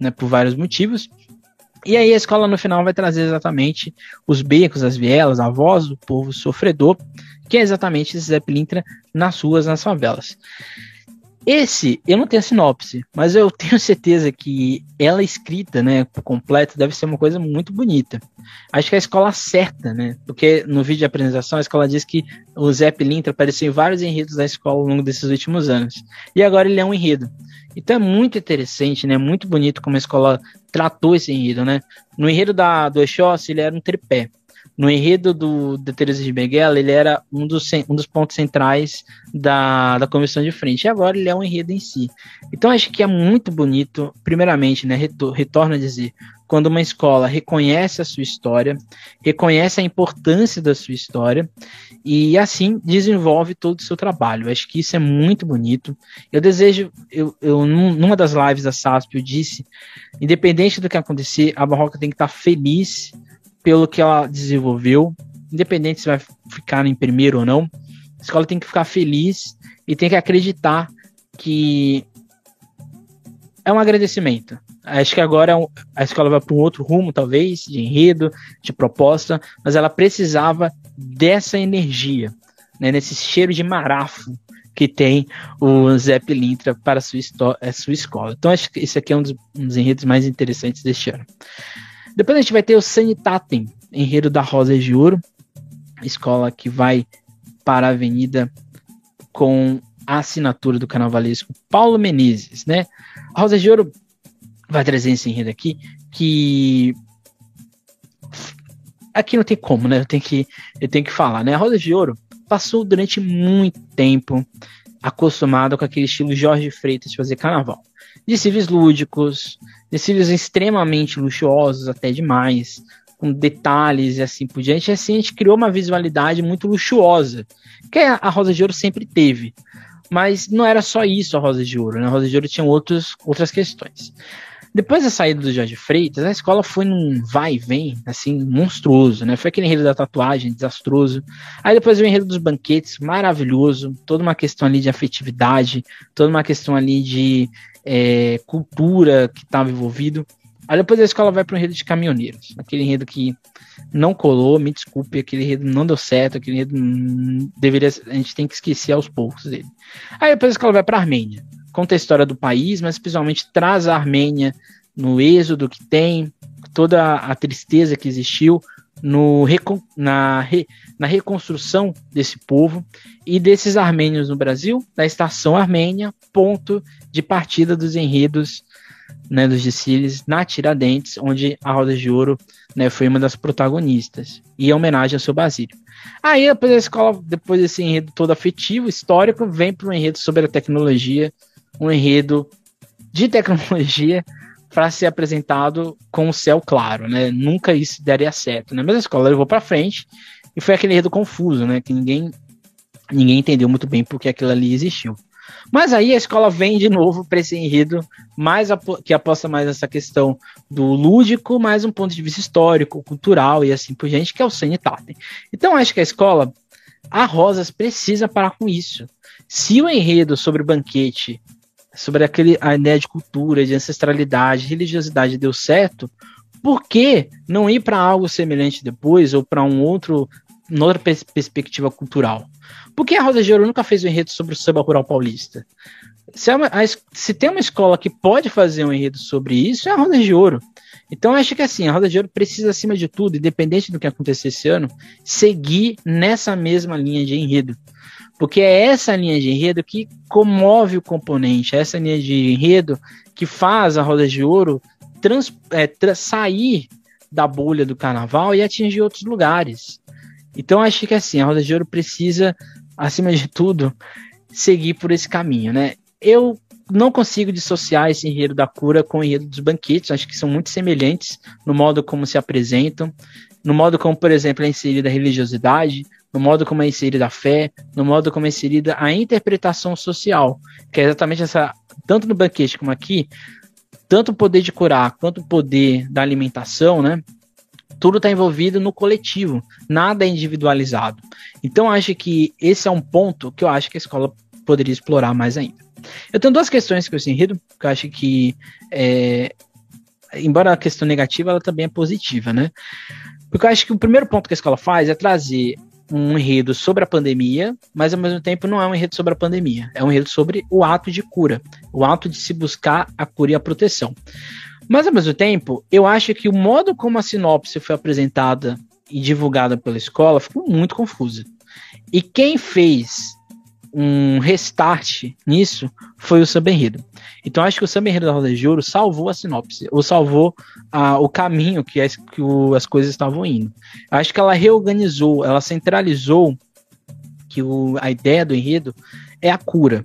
né, por vários motivos. E aí a escola no final vai trazer exatamente os becos, as vielas, a voz do povo sofredor, que é exatamente esse Zé Pilintra nas ruas, nas favelas. Esse, eu não tenho a sinopse, mas eu *laughs* tenho certeza que ela escrita, né, por completo, deve ser uma coisa muito bonita. Acho que é a escola certa, né? Porque no vídeo de apresentação a escola diz que o Zé Pilintra apareceu em vários enredos da escola ao longo desses últimos anos. E agora ele é um enredo. Então é muito interessante, né? Muito bonito como a escola tratou esse enredo, né? No enredo da, do Exócio, ele era um tripé. No enredo do, da Teresa de Benguela, ele era um dos, um dos pontos centrais da, da comissão de frente. E agora ele é um enredo em si. Então acho que é muito bonito, primeiramente, né? Retorno a dizer, quando uma escola reconhece a sua história, reconhece a importância da sua história e assim desenvolve todo o seu trabalho. Acho que isso é muito bonito. Eu desejo, eu, eu numa das lives da SASP eu disse, independente do que acontecer, a Barroca tem que estar feliz pelo que ela desenvolveu, independente se vai ficar em primeiro ou não. A escola tem que ficar feliz e tem que acreditar que é um agradecimento. Acho que agora é a escola vai para um outro rumo, talvez, de enredo, de proposta, mas ela precisava dessa energia, né, nesse cheiro de marafo que tem o Zé Pilintra para a sua, sua escola. Então, acho que esse aqui é um dos, um dos enredos mais interessantes deste ano. Depois a gente vai ter o Sanitatem, enredo da Rosa de Ouro, escola que vai para a avenida com a assinatura do carnavalesco Paulo Menezes, né? A Rosa de Ouro vai trazer esse enredo aqui que aqui não tem como, né? Eu tenho que eu tenho que falar, né? A Rosa de Ouro passou durante muito tempo acostumada com aquele estilo Jorge Freitas de fazer carnaval. Desfiles lúdicos, desfiles extremamente luxuosos, até demais, com detalhes e assim por diante. E assim a gente criou uma visualidade muito luxuosa, que a Rosa de Ouro sempre teve. Mas não era só isso a Rosa de Ouro, né? A Rosa de Ouro tinha outros, outras questões. Depois da saída do Jorge Freitas, a escola foi num vai e vem, assim, monstruoso, né? Foi aquele enredo da tatuagem, desastroso. Aí depois veio o enredo dos banquetes, maravilhoso. Toda uma questão ali de afetividade, toda uma questão ali de é, cultura que estava envolvido. Aí depois a escola vai para o enredo de caminhoneiros, aquele enredo que não colou, me desculpe, aquele enredo não deu certo, aquele enredo deveria, a gente tem que esquecer aos poucos dele. Aí depois a escola vai para a Armênia, conta a história do país, mas principalmente traz a Armênia no êxodo que tem, toda a tristeza que existiu no, na, na reconstrução desse povo e desses armênios no Brasil, da estação armênia, ponto de partida dos enredos né, dos desfiles na Tiradentes, onde a Roda de Ouro né, foi uma das protagonistas, e em homenagem ao seu Basílio. Aí, depois da escola, depois desse enredo todo afetivo, histórico, vem para um enredo sobre a tecnologia, um enredo de tecnologia para ser apresentado com o céu claro, né? Nunca isso daria certo, né? Mas a escola levou para frente e foi aquele enredo confuso, né? Que ninguém ninguém entendeu muito bem porque aquilo ali existiu. Mas aí a escola vem de novo para esse enredo mais que aposta mais nessa questão do lúdico, mais um ponto de vista histórico, cultural e assim por diante, que é o Sanitatem. Então acho que a escola, a Rosas precisa parar com isso. Se o enredo sobre o banquete, sobre aquele, a ideia de cultura, de ancestralidade, religiosidade deu certo, por que não ir para algo semelhante depois ou para um outro, outra pers perspectiva cultural? Por que a Rosa de Ouro nunca fez um enredo sobre o samba rural paulista? Se, é uma, a, se, tem uma escola que pode fazer um enredo sobre isso, é a Rosa de Ouro. Então, acho que assim, a Rosa de Ouro precisa, acima de tudo, independente do que acontecer esse ano, seguir nessa mesma linha de enredo. Porque é essa linha de enredo que comove o componente, é essa linha de enredo que faz a Roda de Ouro trans, é, trans, sair da bolha do carnaval e atingir outros lugares. Então acho que assim, a Roda de Ouro precisa acima de tudo, seguir por esse caminho, né? Eu não consigo dissociar esse enredo da cura com o enredo dos banquetes, acho que são muito semelhantes no modo como se apresentam, no modo como, por exemplo, é inserida a religiosidade, no modo como é inserida a fé, no modo como é inserida a interpretação social, que é exatamente essa, tanto no banquete como aqui, tanto o poder de curar quanto o poder da alimentação, né? tudo está envolvido no coletivo, nada é individualizado. Então, acho que esse é um ponto que eu acho que a escola poderia explorar mais ainda. Eu tenho duas questões com esse enredo, que eu acho que, é, embora a questão negativa, ela também é positiva, né? Porque eu acho que o primeiro ponto que a escola faz é trazer um enredo sobre a pandemia, mas ao mesmo tempo não é um enredo sobre a pandemia, é um enredo sobre o ato de cura, o ato de se buscar a cura e a proteção. Mas ao mesmo tempo, eu acho que o modo como a sinopse foi apresentada e divulgada pela escola ficou muito confusa. E quem fez um restart nisso foi o Samba Enredo. Então acho que o Samba Enredo da Roda de Ouro salvou a sinopse, ou salvou a, o caminho que, as, que o, as coisas estavam indo. Acho que ela reorganizou, ela centralizou que o, a ideia do enredo é a cura.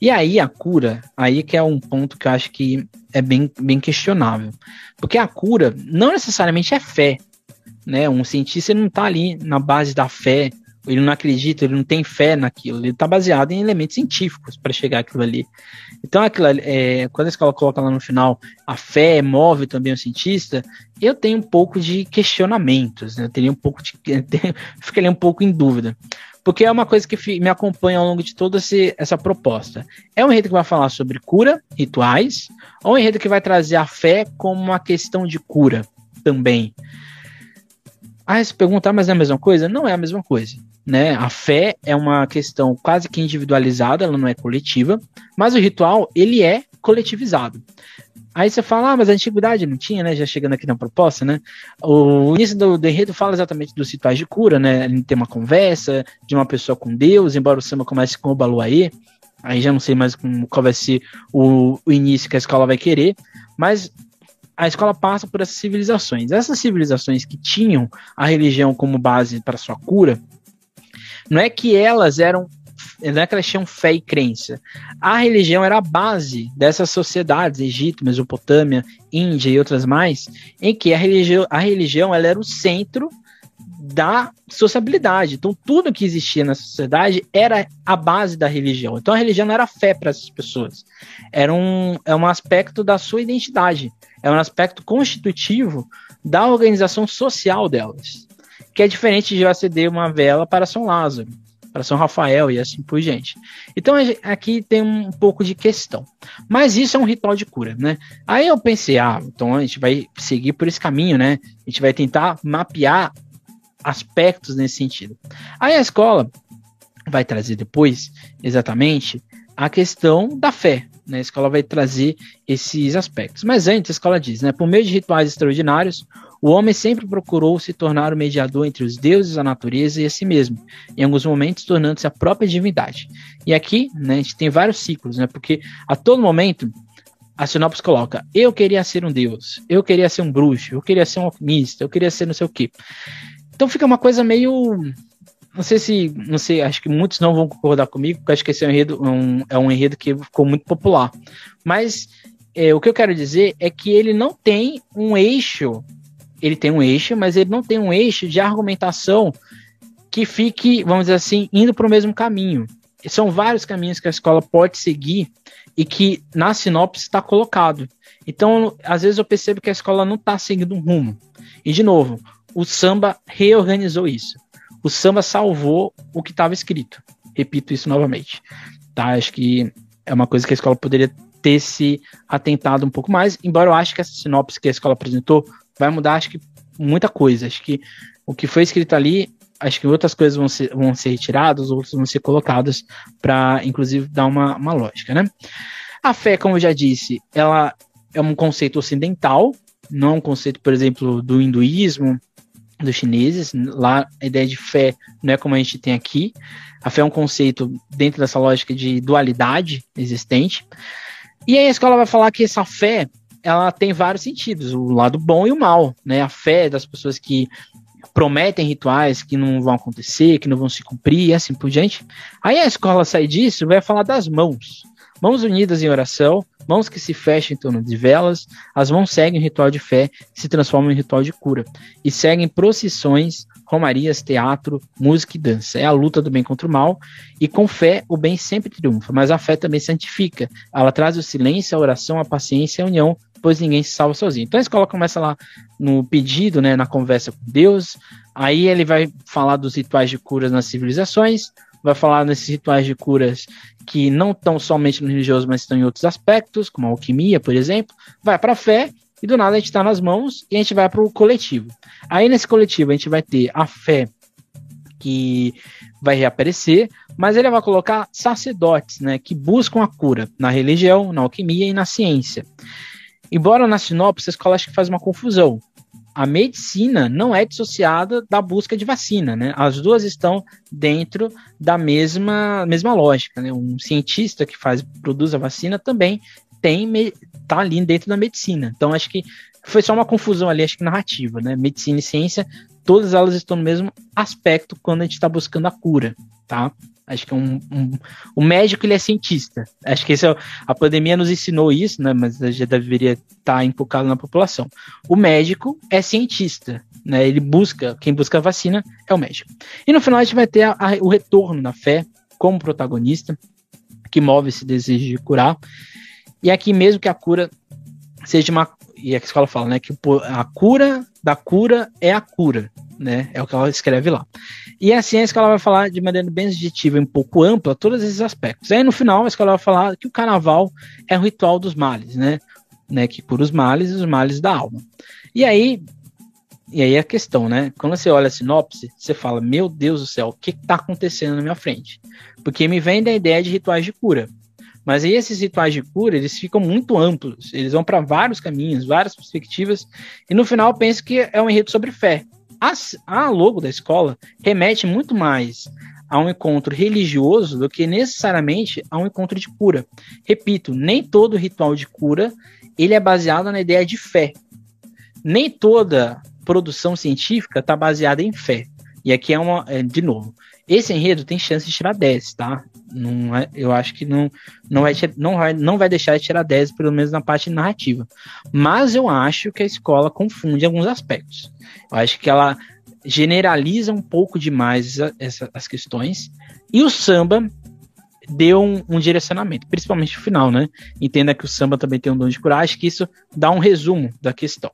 E aí a cura, aí que é um ponto que eu acho que é bem, bem questionável. Porque a cura não necessariamente é fé. Né? Um cientista não está ali na base da fé, ele não acredita, ele não tem fé naquilo, ele está baseado em elementos científicos para chegar àquilo ali. Então, aquilo, é, quando a escola coloca lá no final, a fé move também o cientista, eu tenho um pouco de questionamentos, né? eu teria um pouco de. *laughs* ficaria um pouco em dúvida. Porque é uma coisa que me acompanha ao longo de toda essa proposta. É um enredo que vai falar sobre cura, rituais, ou um enredo que vai trazer a fé como uma questão de cura também. Ah, se perguntar, mas é a mesma coisa? Não é a mesma coisa. Né? A fé é uma questão quase que individualizada, ela não é coletiva, mas o ritual ele é coletivizado. Aí você fala, ah, mas a antiguidade não tinha, né? Já chegando aqui na proposta, né? O início do, do enredo fala exatamente dos rituais de cura, né? Ele tem uma conversa de uma pessoa com Deus, embora o samba comece com o Baluaê. Aí já não sei mais com, qual vai ser o, o início que a escola vai querer, mas a escola passa por essas civilizações. Essas civilizações que tinham a religião como base para sua cura, não é que elas eram não é que elas tinham fé e crença. A religião era a base dessas sociedades, Egito, Mesopotâmia, Índia e outras mais, em que a religião, a religião ela era o centro da sociabilidade. Então, tudo que existia na sociedade era a base da religião. Então, a religião não era fé para essas pessoas. Era um, é um aspecto da sua identidade. É um aspecto constitutivo da organização social delas. Que é diferente de acender uma vela para São Lázaro para São Rafael e assim por diante. Então aqui tem um pouco de questão. Mas isso é um ritual de cura, né? Aí eu pensei, ah, então a gente vai seguir por esse caminho, né? A gente vai tentar mapear aspectos nesse sentido. Aí a escola vai trazer depois, exatamente, a questão da fé. Né? A escola vai trazer esses aspectos. Mas antes, a escola diz, né? Por meio de rituais extraordinários, o homem sempre procurou se tornar o mediador entre os deuses, a natureza e a si mesmo, em alguns momentos tornando-se a própria divindade. E aqui, né, a gente tem vários ciclos, né, porque a todo momento a sinopse coloca: Eu queria ser um deus, eu queria ser um bruxo, eu queria ser um alquimista, eu queria ser não sei o quê. Então fica uma coisa meio. Não sei se. Não sei, acho que muitos não vão concordar comigo, porque acho que esse é um enredo, um, é um enredo que ficou muito popular. Mas é, o que eu quero dizer é que ele não tem um eixo. Ele tem um eixo, mas ele não tem um eixo de argumentação que fique, vamos dizer assim, indo para o mesmo caminho. São vários caminhos que a escola pode seguir e que na sinopse está colocado. Então, às vezes eu percebo que a escola não está seguindo um rumo. E, de novo, o samba reorganizou isso. O samba salvou o que estava escrito. Repito isso novamente. Tá? Acho que é uma coisa que a escola poderia ter se atentado um pouco mais, embora eu acho que essa sinopse que a escola apresentou vai mudar, acho que muita coisa. Acho que o que foi escrito ali acho que outras coisas vão ser, vão ser retiradas, outras vão ser colocadas para, inclusive, dar uma, uma lógica, né? A fé, como eu já disse, ela é um conceito ocidental, não um conceito, por exemplo, do hinduísmo, dos chineses. Lá a ideia de fé não é como a gente tem aqui. A fé é um conceito dentro dessa lógica de dualidade existente. E aí a escola vai falar que essa fé ela tem vários sentidos, o lado bom e o mal, né? A fé das pessoas que prometem rituais que não vão acontecer, que não vão se cumprir e assim por diante. Aí a escola sai disso vai falar das mãos. Mãos unidas em oração, mãos que se fecham em torno de velas, as mãos seguem o ritual de fé se transformam em ritual de cura. E seguem procissões, romarias, teatro, música e dança. É a luta do bem contra o mal, e com fé o bem sempre triunfa, mas a fé também santifica. Ela traz o silêncio, a oração, a paciência e a união pois ninguém se salva sozinho. Então a escola começa lá no pedido, né, na conversa com Deus, aí ele vai falar dos rituais de curas nas civilizações, vai falar nesses rituais de curas que não estão somente no religioso, mas estão em outros aspectos, como a alquimia, por exemplo, vai para a fé, e do nada a gente está nas mãos e a gente vai para o coletivo. Aí nesse coletivo a gente vai ter a fé que vai reaparecer, mas ele vai colocar sacerdotes, né, que buscam a cura na religião, na alquimia e na ciência. Embora na sinopse a escola acho que faz uma confusão. A medicina não é dissociada da busca de vacina, né? As duas estão dentro da mesma, mesma lógica, né? Um cientista que faz produz a vacina também tem tá ali dentro da medicina. Então acho que foi só uma confusão ali, acho que narrativa, né? Medicina e ciência, todas elas estão no mesmo aspecto quando a gente está buscando a cura, tá? Acho que é um, um, o médico ele é cientista. Acho que é, a pandemia nos ensinou isso, né? Mas já deveria estar tá empocado na população. O médico é cientista, né? Ele busca, quem busca a vacina é o médico. E no final a gente vai ter a, a, o retorno da fé como protagonista, que move esse desejo de curar. E aqui mesmo que a cura seja uma e a escola fala, né, que a cura da cura é a cura, né? É o que ela escreve lá. E assim a escola vai falar de maneira bem objetiva e um pouco ampla todos esses aspectos. Aí no final a escola vai falar que o carnaval é o ritual dos males, né? né? Que cura os males e os males da alma. E aí, e aí a questão, né? Quando você olha a sinopse, você fala: Meu Deus do céu, o que está acontecendo na minha frente? Porque me vem da ideia de rituais de cura. Mas aí esses rituais de cura, eles ficam muito amplos, eles vão para vários caminhos, várias perspectivas, e no final eu penso que é um enredo sobre fé. A, a logo da escola remete muito mais a um encontro religioso do que necessariamente a um encontro de cura. Repito, nem todo ritual de cura ele é baseado na ideia de fé. Nem toda produção científica está baseada em fé. E aqui é uma, é, de novo, esse enredo tem chance de tirar 10, tá? Não é, eu acho que não, não, vai, não, vai, não vai deixar de tirar 10, pelo menos na parte narrativa. Mas eu acho que a escola confunde alguns aspectos. Eu acho que ela generaliza um pouco demais essa, essa, as questões. E o samba deu um, um, direcionamento, principalmente no final, né? Entenda que o samba também tem um dom de curar, acho que isso dá um resumo da questão.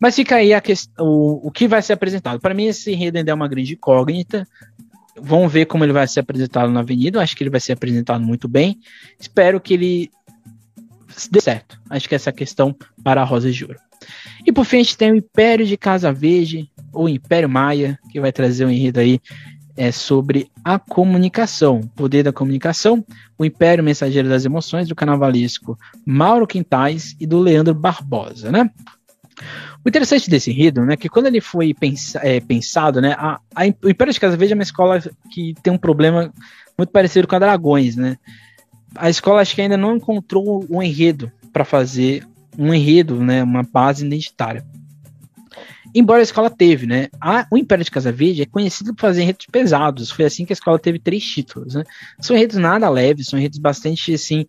Mas fica aí a questão, o, o que vai ser apresentado. Para mim, esse enredo ainda é uma grande incógnita. Vamos ver como ele vai ser apresentado na Avenida. Acho que ele vai ser apresentado muito bem. Espero que ele dê certo. Acho que essa é a questão para a Rosa de Ouro. E por fim, a gente tem o Império de Casa Verde, ou Império Maia, que vai trazer um enredo aí é, sobre a comunicação, o poder da comunicação, o Império Mensageiro das Emoções, do carnavalesco Mauro Quintais e do Leandro Barbosa, né? O interessante desse enredo, né, que quando ele foi é, pensado, né, a, a, o Império de Casa Verde é uma escola que tem um problema muito parecido com a Dragões, né? A escola acho que ainda não encontrou um enredo para fazer um enredo, né, uma base identitária. Embora a escola teve, né? A, o Império de Casa Verde é conhecido por fazer enredos pesados. Foi assim que a escola teve três títulos, né? São enredos nada leves, são enredos bastante assim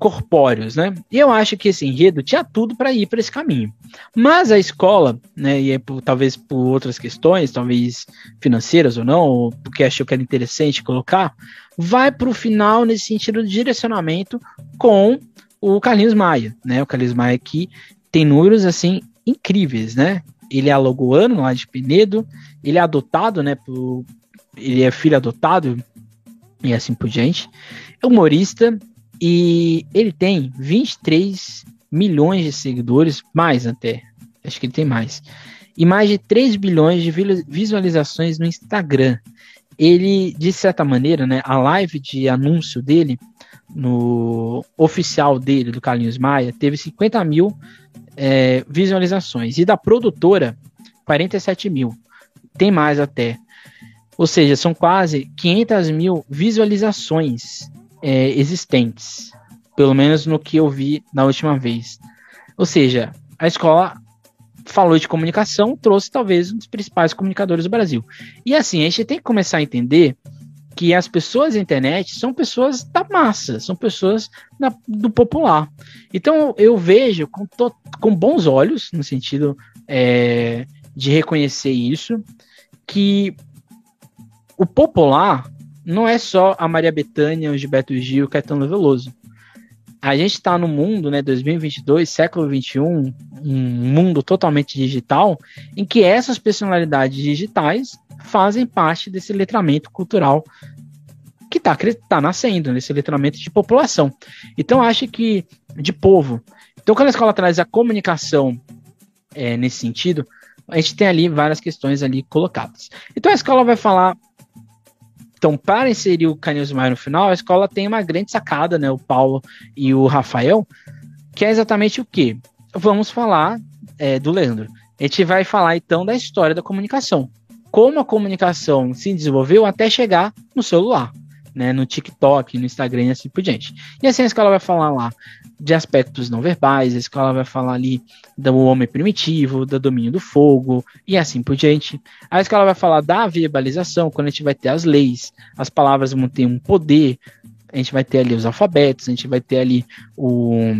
corpóreos, né? E eu acho que esse enredo tinha tudo para ir para esse caminho. Mas a escola, né, e é por, talvez por outras questões, talvez financeiras ou não, ou porque achou que era interessante colocar, vai para o final nesse sentido de direcionamento com o Carlinhos Maia, né? O Carlinhos Maia aqui tem números assim incríveis, né? Ele é alagoano lá de Penedo, ele é adotado, né? Por, ele é filho adotado e assim por diante. É humorista e ele tem 23 milhões de seguidores, mais até. Acho que ele tem mais. E mais de 3 bilhões de visualizações no Instagram. Ele, de certa maneira, né, a live de anúncio dele, no oficial dele, do Carlinhos Maia, teve 50 mil é, visualizações. E da produtora, 47 mil. Tem mais até. Ou seja, são quase 500 mil visualizações é, existentes. Pelo menos no que eu vi na última vez. Ou seja, a escola falou de comunicação, trouxe talvez um dos principais comunicadores do Brasil. E assim, a gente tem que começar a entender que as pessoas da internet são pessoas da massa, são pessoas da, do popular. Então eu vejo com, to, com bons olhos, no sentido é, de reconhecer isso, que o popular não é só a Maria Bethânia, o Gilberto Gil, o Caetano Veloso. A gente está no mundo, né, 2022, século 21, um mundo totalmente digital, em que essas personalidades digitais fazem parte desse letramento cultural que está tá nascendo, nesse letramento de população. Então, acho que de povo. Então, quando a escola traz a comunicação é, nesse sentido, a gente tem ali várias questões ali colocadas. Então, a escola vai falar. Então, para inserir o Canils Maia no final, a escola tem uma grande sacada, né? O Paulo e o Rafael, que é exatamente o que? Vamos falar é, do Leandro. A gente vai falar então da história da comunicação como a comunicação se desenvolveu até chegar no celular, né, no TikTok, no Instagram e assim por diante. E assim a escola vai falar lá de aspectos não verbais, a escola vai falar ali do homem primitivo, do domínio do fogo e assim por diante. A escola vai falar da verbalização, quando a gente vai ter as leis, as palavras vão ter um poder, a gente vai ter ali os alfabetos, a gente vai ter ali o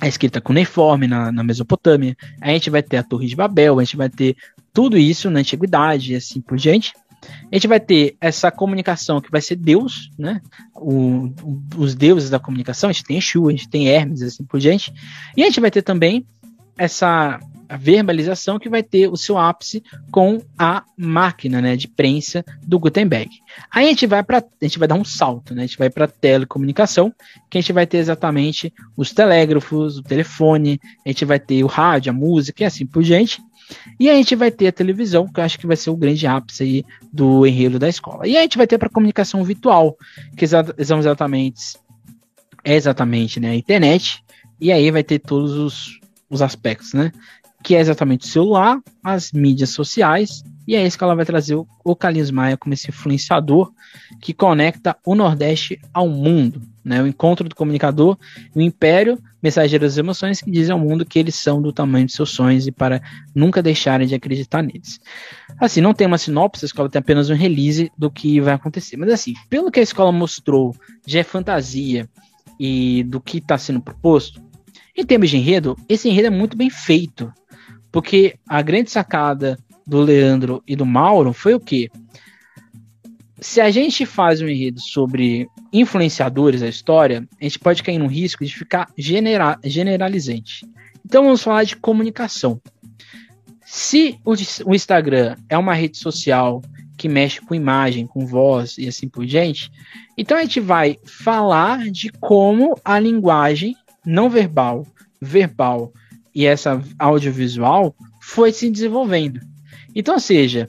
a escrita cuneiforme na, na Mesopotâmia, a gente vai ter a Torre de Babel, a gente vai ter tudo isso na antiguidade e assim por diante. A gente vai ter essa comunicação que vai ser Deus, né? O, o, os deuses da comunicação, a gente tem Exu, a gente tem Hermes, assim por diante. E a gente vai ter também essa verbalização que vai ter o seu ápice com a máquina né, de prensa do Gutenberg. Aí a gente vai para a gente vai dar um salto, né? A gente vai para telecomunicação, que a gente vai ter exatamente os telégrafos, o telefone, a gente vai ter o rádio, a música e assim por diante. E a gente vai ter a televisão, que eu acho que vai ser o grande ápice aí do enredo da escola. E a gente vai ter para comunicação virtual, que são exatamente é exatamente né, a internet. E aí vai ter todos os, os aspectos, né? Que é exatamente o celular, as mídias sociais e é isso que ela vai trazer o Carlinhos Maia como esse influenciador que conecta o Nordeste ao mundo. Né? O encontro do comunicador e o império mensageiro das emoções que dizem ao mundo que eles são do tamanho de seus sonhos e para nunca deixarem de acreditar neles. Assim, não tem uma sinopse, a escola tem apenas um release do que vai acontecer. Mas assim, pelo que a escola mostrou de fantasia e do que está sendo proposto, em termos de enredo, esse enredo é muito bem feito. Porque a grande sacada do Leandro e do Mauro foi o quê? Se a gente faz um enredo sobre influenciadores da história, a gente pode cair no risco de ficar genera generalizante. Então vamos falar de comunicação. Se o, o Instagram é uma rede social que mexe com imagem, com voz e assim por diante, então a gente vai falar de como a linguagem não verbal, verbal e essa audiovisual foi se desenvolvendo. Então, ou seja,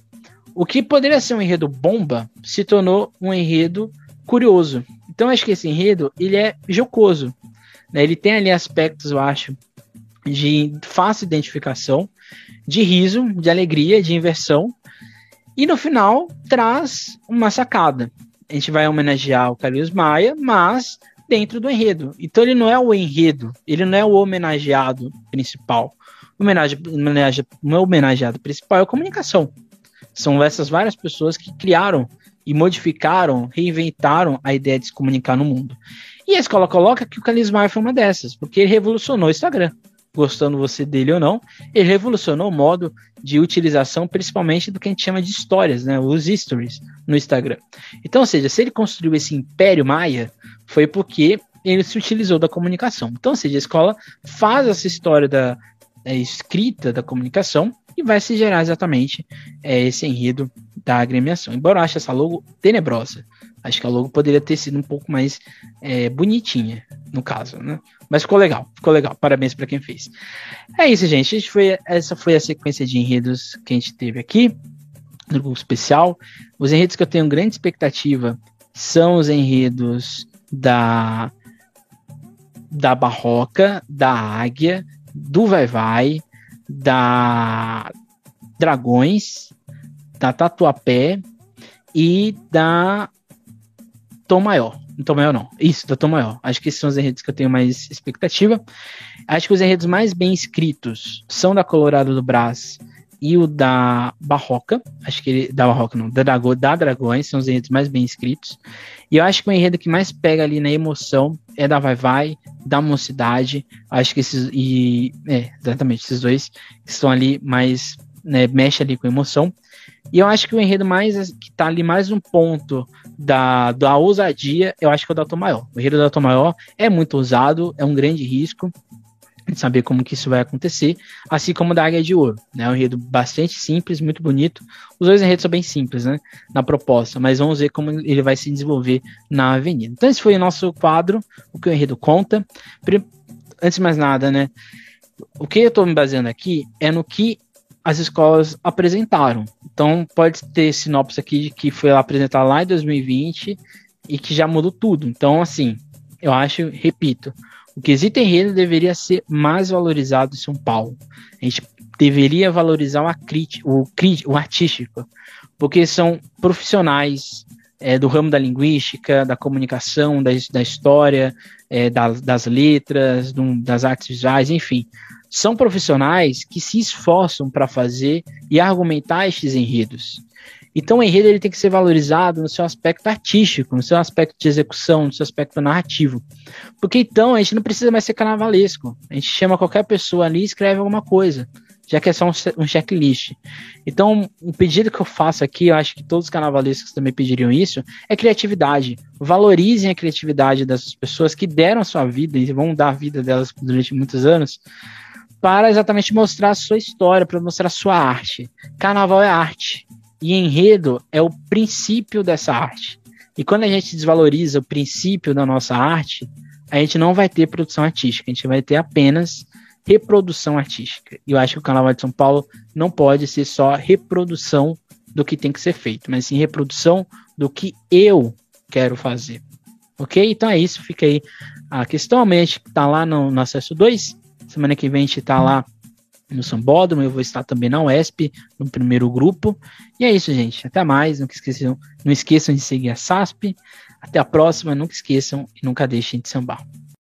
o que poderia ser um enredo bomba se tornou um enredo curioso. Então, acho que esse enredo ele é jocoso. Né? Ele tem ali aspectos, eu acho, de fácil identificação, de riso, de alegria, de inversão. E no final traz uma sacada. A gente vai homenagear o Carlos Maia, mas dentro do enredo. Então ele não é o enredo, ele não é o homenageado principal. O homenage, homenage, o homenageado principal é a comunicação. São essas várias pessoas que criaram e modificaram, reinventaram a ideia de se comunicar no mundo. E a escola coloca que o Carisma foi uma dessas, porque ele revolucionou o Instagram. Gostando você dele ou não, ele revolucionou o modo de utilização, principalmente do que a gente chama de histórias, né? Os stories no Instagram. Então, ou seja, se ele construiu esse império maia, foi porque ele se utilizou da comunicação. Então, ou seja, a escola faz essa história da é, escrita da comunicação e vai se gerar exatamente é, esse enredo da agremiação. Embora eu ache essa logo tenebrosa, acho que a logo poderia ter sido um pouco mais é, bonitinha, no caso, né? Mas ficou legal, ficou legal. Parabéns para quem fez. É isso, gente. Foi, essa foi a sequência de enredos que a gente teve aqui no grupo especial. Os enredos que eu tenho grande expectativa são os enredos da da Barroca, da Águia, do Vai Vai, da Dragões, da Tatuapé e da Tom Maior. Tom Maior não. Isso, da Tom Maior. Acho que esses são os enredos que eu tenho mais expectativa. Acho que os enredos mais bem escritos são da Colorado do Brás e o da Barroca. Acho que ele. Da Barroca não, da, Drago, da Dragões, são os enredos mais bem escritos. E eu acho que o enredo que mais pega ali na emoção é da Vai Vai, da Mocidade. Acho que esses. E, é, exatamente, esses dois que estão ali mais. Né, mexe ali com emoção. E eu acho que o enredo mais que tá ali mais um ponto da, da ousadia, eu acho que é o da Tom Maior. O enredo da Tom Maior é muito ousado, é um grande risco saber como que isso vai acontecer, assim como da Águia de Ouro, né? Um enredo bastante simples, muito bonito. Os dois enredos são bem simples, né? Na proposta, mas vamos ver como ele vai se desenvolver na avenida. Então esse foi o nosso quadro, o que o enredo conta. Antes de mais nada, né? O que eu estou me baseando aqui é no que as escolas apresentaram. Então pode ter sinopse aqui de que foi apresentado lá em 2020 e que já mudou tudo. Então, assim, eu acho, repito, o quesito enredo deveria ser mais valorizado em São Paulo. A gente deveria valorizar o, o, o artístico, porque são profissionais é, do ramo da linguística, da comunicação, da, da história, é, da, das letras, do, das artes visuais, enfim. São profissionais que se esforçam para fazer e argumentar estes enredos. Então o enredo ele tem que ser valorizado no seu aspecto artístico, no seu aspecto de execução, no seu aspecto narrativo. Porque então a gente não precisa mais ser carnavalesco. A gente chama qualquer pessoa ali e escreve alguma coisa, já que é só um, um checklist. Então, o pedido que eu faço aqui, eu acho que todos os carnavalescos também pediriam isso, é criatividade. Valorizem a criatividade dessas pessoas que deram a sua vida e vão dar a vida delas durante muitos anos para exatamente mostrar a sua história, para mostrar a sua arte. Carnaval é arte. E enredo é o princípio dessa arte. E quando a gente desvaloriza o princípio da nossa arte, a gente não vai ter produção artística, a gente vai ter apenas reprodução artística. E eu acho que o Carnaval de São Paulo não pode ser só reprodução do que tem que ser feito, mas sim reprodução do que eu quero fazer. Ok? Então é isso, fica aí a questão. Amanhã a gente tá lá no, no acesso 2. Semana que vem a gente tá lá no Sambódromo, eu vou estar também na UESP, no primeiro grupo. E é isso, gente. Até mais. Não esqueçam, não esqueçam de seguir a SASP. Até a próxima. Nunca esqueçam e nunca deixem de sambar.